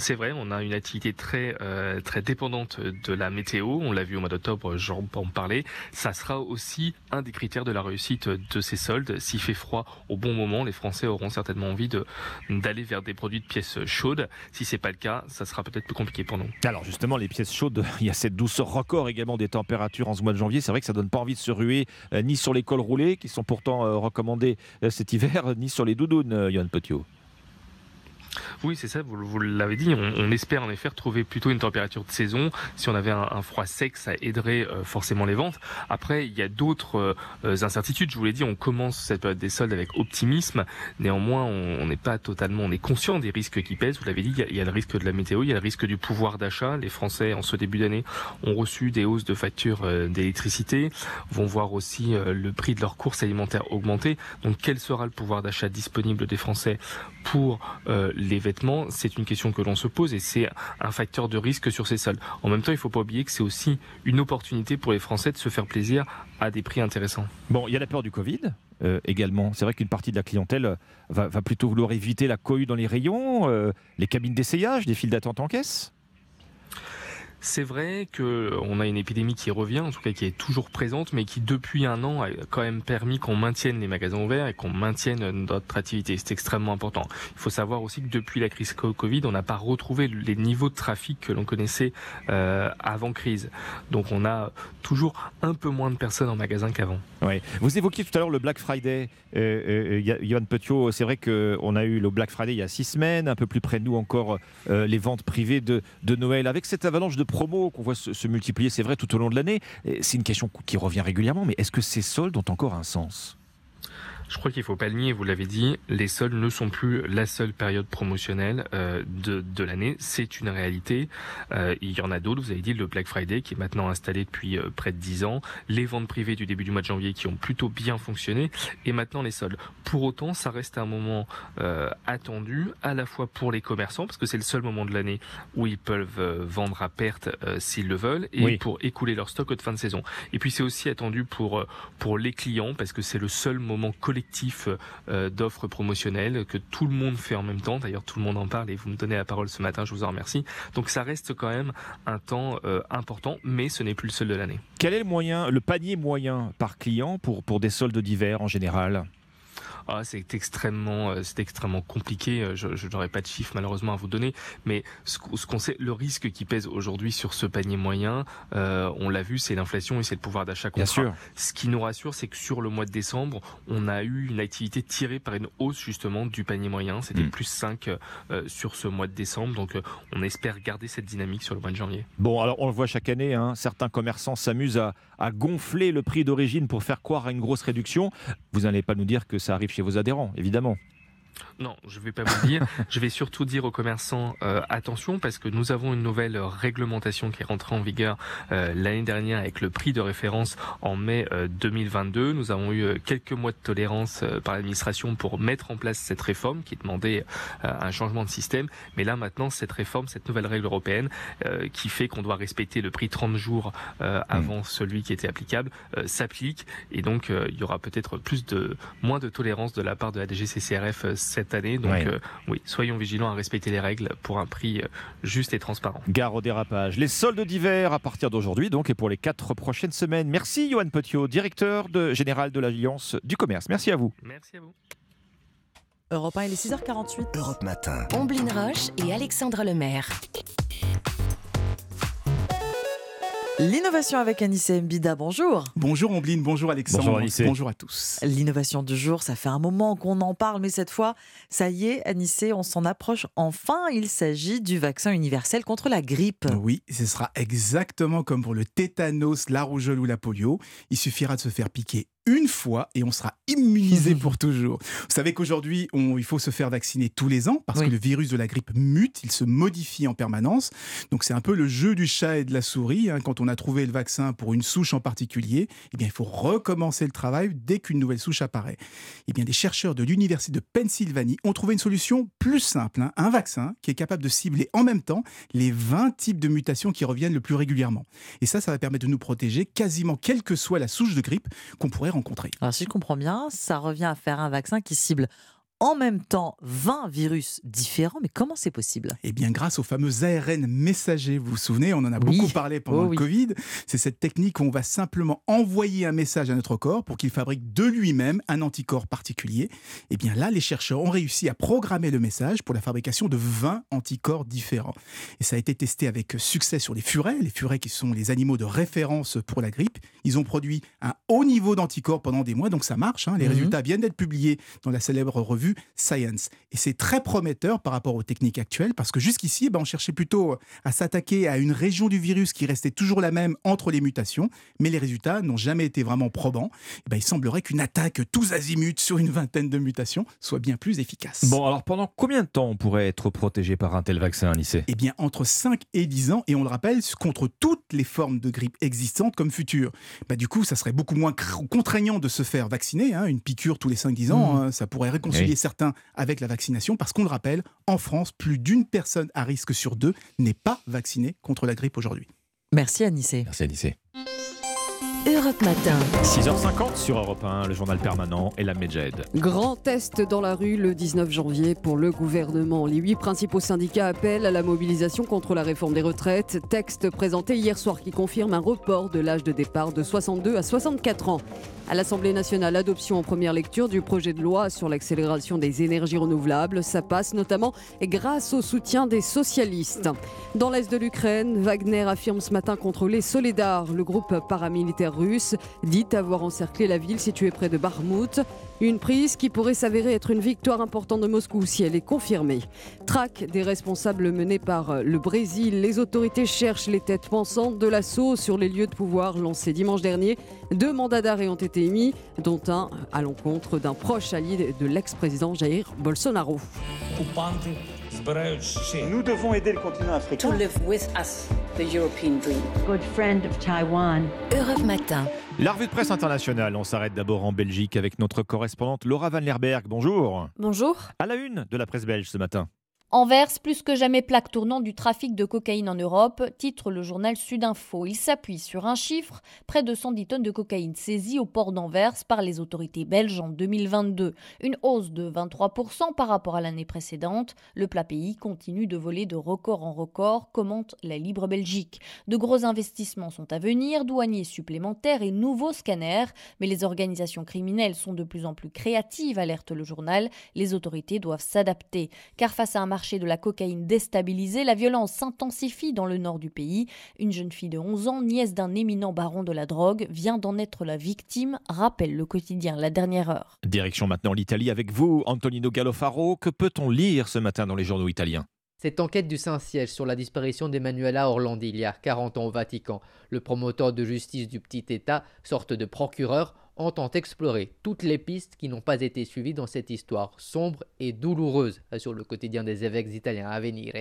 C'est vrai, on a une activité très euh, très dépendante de la météo. On l'a vu au mois d'octobre, j'en en parlais. Ça sera aussi un des critères de la réussite de ces soldes. S'il fait froid au bon moment, les Français auront certainement envie d'aller vers des produits de pièces chaudes. Si c'est pas le cas, ça sera peut-être plus compliqué pour nous. Alors justement, les pièces chaudes, il y a cette douceur record également des températures en ce mois de janvier. C'est vrai que ça donne pas envie de se ruer euh, ni sur les cols roulés, qui sont pourtant euh, recommandés cet hiver, ni sur les doudounes, Johan Petiot. Oui, c'est ça, vous, l'avez dit. On, espère en effet retrouver plutôt une température de saison. Si on avait un, froid sec, ça aiderait euh, forcément les ventes. Après, il y a d'autres euh, incertitudes. Je vous l'ai dit, on commence cette période des soldes avec optimisme. Néanmoins, on n'est pas totalement, on est conscient des risques qui pèsent. Vous l'avez dit, il y, a, le risque de la météo, il y a le risque du pouvoir d'achat. Les Français, en ce début d'année, ont reçu des hausses de factures euh, d'électricité, vont voir aussi le prix de leurs courses alimentaires augmenter. Donc, quel sera le pouvoir d'achat disponible des Français pour les vêtements C'est une question que l'on se pose et c'est un facteur de risque sur ces soldes. En même temps, il ne faut pas oublier que c'est aussi une opportunité pour les Français de se faire plaisir à des prix intéressants. Bon, il y a la peur du Covid euh, également. C'est vrai qu'une partie de la clientèle va, va plutôt vouloir éviter la cohue dans les rayons, euh, les cabines d'essayage, des files d'attente en caisse? C'est vrai que on a une épidémie qui revient, en tout cas qui est toujours présente, mais qui depuis un an a quand même permis qu'on maintienne les magasins ouverts et qu'on maintienne notre activité. C'est extrêmement important. Il faut savoir aussi que depuis la crise co- Covid, on n'a pas retrouvé les niveaux de trafic que l'on connaissait euh, avant crise. Donc on a toujours un peu moins de personnes en magasin qu'avant. Ouais. Vous évoquiez tout à l'heure le Black Friday. Euh, euh, Petiot, c'est vrai qu'on a eu le Black Friday il y a six semaines, un peu plus près de nous encore euh, les ventes privées de, de Noël. Avec cette avalanche de promos qu'on voit se, multiplier, c'est vrai, tout au long de l'année, c'est une question qui revient régulièrement, mais est-ce que ces soldes ont encore un sens? Je crois qu'il faut pas le nier, vous l'avez dit, les soldes ne sont plus la seule période promotionnelle euh, de, de l'année, c'est une réalité. Euh, il y en a d'autres, vous avez dit le Black Friday qui est maintenant installé depuis euh, près de 10 ans, les ventes privées du début du mois de janvier qui ont plutôt bien fonctionné, et maintenant les soldes. Pour autant, ça reste un moment euh, attendu à la fois pour les commerçants, parce que c'est le seul moment de l'année où ils peuvent euh, vendre à perte s'ils le veulent, et Oui. pour écouler leur stock de fin de saison. Et puis c'est aussi attendu pour, pour les clients, parce que c'est le seul moment collectif euh, d'offres promotionnelles que tout le monde fait en même temps. D'ailleurs, tout le monde en parle et vous me donnez la parole ce matin, je vous en remercie. Donc ça reste quand même un temps euh, important, mais ce n'est plus le seul de l'année. Quel est le moyen, le panier moyen par client pour, pour des soldes d'hiver en général? Ah, C'est extrêmement, euh, c'est extrêmement compliqué. Euh, je n'aurai pas de chiffres malheureusement à vous donner, mais ce, qu'on sait, le risque qui pèse aujourd'hui sur ce panier moyen, euh, on l'a vu, c'est l'inflation et c'est le pouvoir d'achat qu'on sûr. Ce qui nous rassure, c'est que sur le mois de décembre, on a eu une activité tirée par une hausse justement du panier moyen. C'était Mm. plus 5 euh, sur ce mois de décembre, donc euh, on espère garder cette dynamique sur le mois de janvier. Bon, alors on le voit chaque année, hein, certains commerçants s'amusent à, à gonfler le prix d'origine pour faire croire à une grosse réduction. Vous n'allez pas nous dire que ça arrive chez vos adhérents, évidemment. Non, je vais pas vous le dire. je vais surtout dire aux commerçants euh, attention parce que nous avons une nouvelle réglementation qui est rentrée en vigueur euh, l'année dernière avec le prix de référence en mai euh, 2022. Nous avons eu euh, quelques mois de tolérance euh, par l'administration pour mettre en place cette réforme qui demandait euh, un changement de système. Mais là maintenant, cette réforme, cette nouvelle règle européenne euh, qui fait qu'on doit respecter le prix 30 jours euh, avant celui qui était applicable euh, s'applique et donc euh, il y aura peut-être plus de moins de tolérance de la part de la DGCCRF euh, cette année. Donc Ouais. euh, oui, soyons vigilants à respecter les règles pour un prix euh, juste et transparent. Gare au dérapage. Les soldes d'hiver à partir d'aujourd'hui, donc, et pour les quatre prochaines semaines. Merci, Johan Petiot, directeur de, général de l'Alliance du commerce. Merci à vous. Merci à vous. Europe 1, il est 6h48. Europe Matin. Omblin Roche et Alexandre Lemaire. L'innovation avec Anissé Mbida, bonjour. Bonjour Ombline, bonjour Alexandre. Bonjour, Anissé. Bonjour à tous. L'innovation du jour, ça fait un moment qu'on en parle, mais cette fois, ça y est, Anissé, on s'en approche enfin. Il s'agit du vaccin universel contre la grippe. Oui, ce sera exactement comme pour le tétanos, la rougeole ou la polio. Il suffira de se faire piquer une fois et on sera immunisé pour toujours. Vous savez qu'aujourd'hui, il faut se faire vacciner tous les ans parce Oui. que le virus de la grippe mute, il se modifie en permanence. Donc c'est un peu le jeu du chat et de la souris. hein. Quand on a trouvé le vaccin pour une souche en particulier, eh bien, il faut recommencer le travail dès qu'une nouvelle souche apparaît. Eh bien, des chercheurs de l'Université de Pennsylvanie ont trouvé une solution plus simple, hein. un vaccin qui est capable de cibler en même temps les 20 types de mutations qui reviennent le plus régulièrement. Et ça, ça va permettre de nous protéger quasiment quelle que soit la souche de grippe qu'on pourrait rencontrer. Alors si je comprends bien, ça revient à faire un vaccin qui cible en même temps 20 virus différents, mais comment c'est possible? Eh bien, grâce aux fameux ARN messagers, vous vous souvenez, on en a Oui. beaucoup parlé pendant Oh le oui. Covid. C'est cette technique où on va simplement envoyer un message à notre corps pour qu'il fabrique de lui-même un anticorps particulier. Eh bien, là, les chercheurs ont réussi à programmer le message pour la fabrication de 20 anticorps différents. Et ça a été testé avec succès sur les furets, les furets qui sont les animaux de référence pour la grippe. Ils ont produit un haut niveau d'anticorps pendant des mois, donc ça marche. hein. Les Mhm. résultats viennent d'être publiés dans la célèbre revue Science. Et c'est très prometteur par rapport aux techniques actuelles, parce que jusqu'ici, eh ben, on cherchait plutôt à s'attaquer à une région du virus qui restait toujours la même entre les mutations, mais les résultats n'ont jamais été vraiment probants. Eh ben, il semblerait qu'une attaque tous azimuts sur une vingtaine de mutations soit bien plus efficace. Bon, alors pendant combien de temps on pourrait être protégé par un tel vaccin, Anissé Eh bien, entre 5 et 10 ans, et on le rappelle, contre toutes les formes de grippe existantes comme futures. Bah, du coup, ça serait beaucoup moins contraignant de se faire vacciner. hein. Une piqûre tous les 5-10 ans, Mmh. hein, ça pourrait réconcilier Oui. Certains avec la vaccination, parce qu'on le rappelle, en France, plus d'une personne à risque sur deux n'est pas vaccinée contre la grippe aujourd'hui. Merci Anissé. Merci, Anissé. Europe Matin. 6h50 sur Europe 1, le journal permanent et la Medjed. Grand test dans la rue le 19 janvier pour le gouvernement. Les huit principaux syndicats appellent à la mobilisation contre la réforme des retraites. Texte présenté hier soir qui confirme un report de l'âge de départ de 62 à 64 ans. À l'Assemblée nationale, adoption en première lecture du projet de loi sur l'accélération des énergies renouvelables. Ça passe notamment grâce au soutien des socialistes. Dans l'est de l'Ukraine, Wagner affirme ce matin contrôler Soledar, le groupe paramilitaire russe, dit avoir encerclé la ville située près de Barmout. Une prise qui pourrait s'avérer être une victoire importante de Moscou si elle est confirmée. Traque des responsables menés par le Brésil. Les autorités cherchent les têtes pensantes de l'assaut sur les lieux de pouvoir lancé dimanche dernier. Deux mandats d'arrêt ont été émis, dont un à l'encontre d'un proche allié de l'ex-président Jair Bolsonaro. Nous devons aider le continent africain. to live with us the European dream. Good friend of Taiwan. Europe Matin. La revue de presse internationale, on s'arrête d'abord en Belgique avec notre correspondante Laura Van Lerberg. Bonjour. Bonjour. À la une de la presse belge ce matin. Anvers, plus que jamais plaque tournante du trafic de cocaïne en Europe, titre le journal Sudinfo. Il s'appuie sur un chiffre, près de 110 tonnes de cocaïne saisies au port d'Anvers par les autorités belges en 2022. Une hausse de 23% par rapport à l'année précédente. Le plat pays continue de voler de record en record, commente la Libre Belgique. De gros investissements sont à venir, douaniers supplémentaires et nouveaux scanners, mais les organisations criminelles sont de plus en plus créatives, alerte le journal. Les autorités doivent s'adapter, car face à un marché de la cocaïne déstabilisé, la violence s'intensifie dans le nord du pays. Une jeune fille de 11 ans, nièce d'un éminent baron de la drogue, vient d'en être la victime, rappelle le quotidien La Dernière Heure. Direction maintenant l'Italie avec vous, Antonino Gallofaro. Que peut-on lire ce matin dans les journaux italiens? Cette enquête du Saint-Siège sur la disparition d'Emanuela Orlandi il y a 40 ans au Vatican, le promoteur de justice du petit État, sorte de procureur, entend explorer toutes les pistes qui n'ont pas été suivies dans cette histoire sombre et douloureuse sur le quotidien des évêques italiens à venir.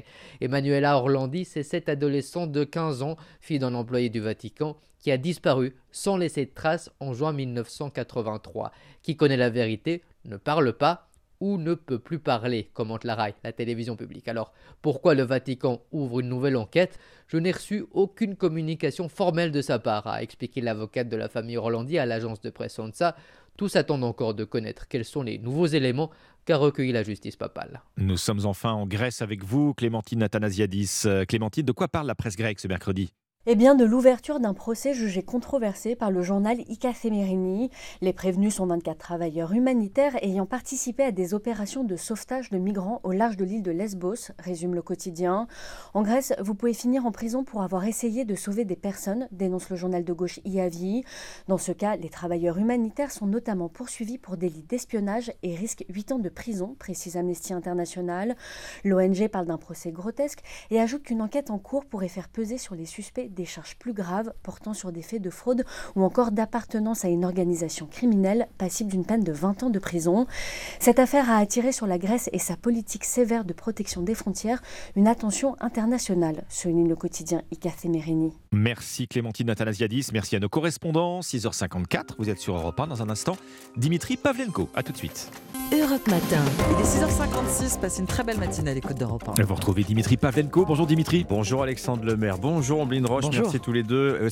Emanuela Orlandi, c'est cette adolescente de 15 ans, fille d'un employé du Vatican, qui a disparu sans laisser de traces en juin 1983. Qui connaît la vérité ne parle pas ou ne peut plus parler, commente la RAI, la télévision publique. Alors, pourquoi le Vatican ouvre une nouvelle enquête? Je n'ai reçu aucune communication formelle de sa part, a expliqué l'avocate de la famille Orlandi à l'agence de presse ANSA. Tous attendent encore de connaître quels sont les nouveaux éléments qu'a recueilli la justice papale. Nous sommes enfin en Grèce avec vous, Clémentine Athanasiadis. Euh, Clémentine, de quoi parle la presse grecque ce mercredi? Eh bien, de l'ouverture d'un procès jugé controversé par le journal Ika Semerini. Les prévenus sont 24 travailleurs humanitaires ayant participé à des opérations de sauvetage de migrants au large de l'île de Lesbos, résume le quotidien. En Grèce, vous pouvez finir en prison pour avoir essayé de sauver des personnes, dénonce le journal de gauche IAVI. Dans ce cas, les travailleurs humanitaires sont notamment poursuivis pour délit d'espionnage et risquent 8 ans de prison, précise Amnesty International. L'ONG parle d'un procès grotesque et ajoute qu'une enquête en cours pourrait faire peser sur les suspects des charges plus graves portant sur des faits de fraude ou encore d'appartenance à une organisation criminelle passible d'une peine de 20 ans de prison. Cette affaire a attiré sur la Grèce et sa politique sévère de protection des frontières une attention internationale, souligne le quotidien Ika Merini. Merci Clémentine Athanasiadis, merci à nos correspondants. 6h54, vous êtes sur Europe 1 dans un instant. Dimitri Pavlenko, à tout de suite. Europe Matin. Il est 6h56, passez une très belle matinée à l'écoute d'Europe 1. Vous retrouvez Dimitri Pavlenko. Bonjour Dimitri. Bonjour Alexandre Lemaire. Bonjour Ambline Roche. Merci tous les deux.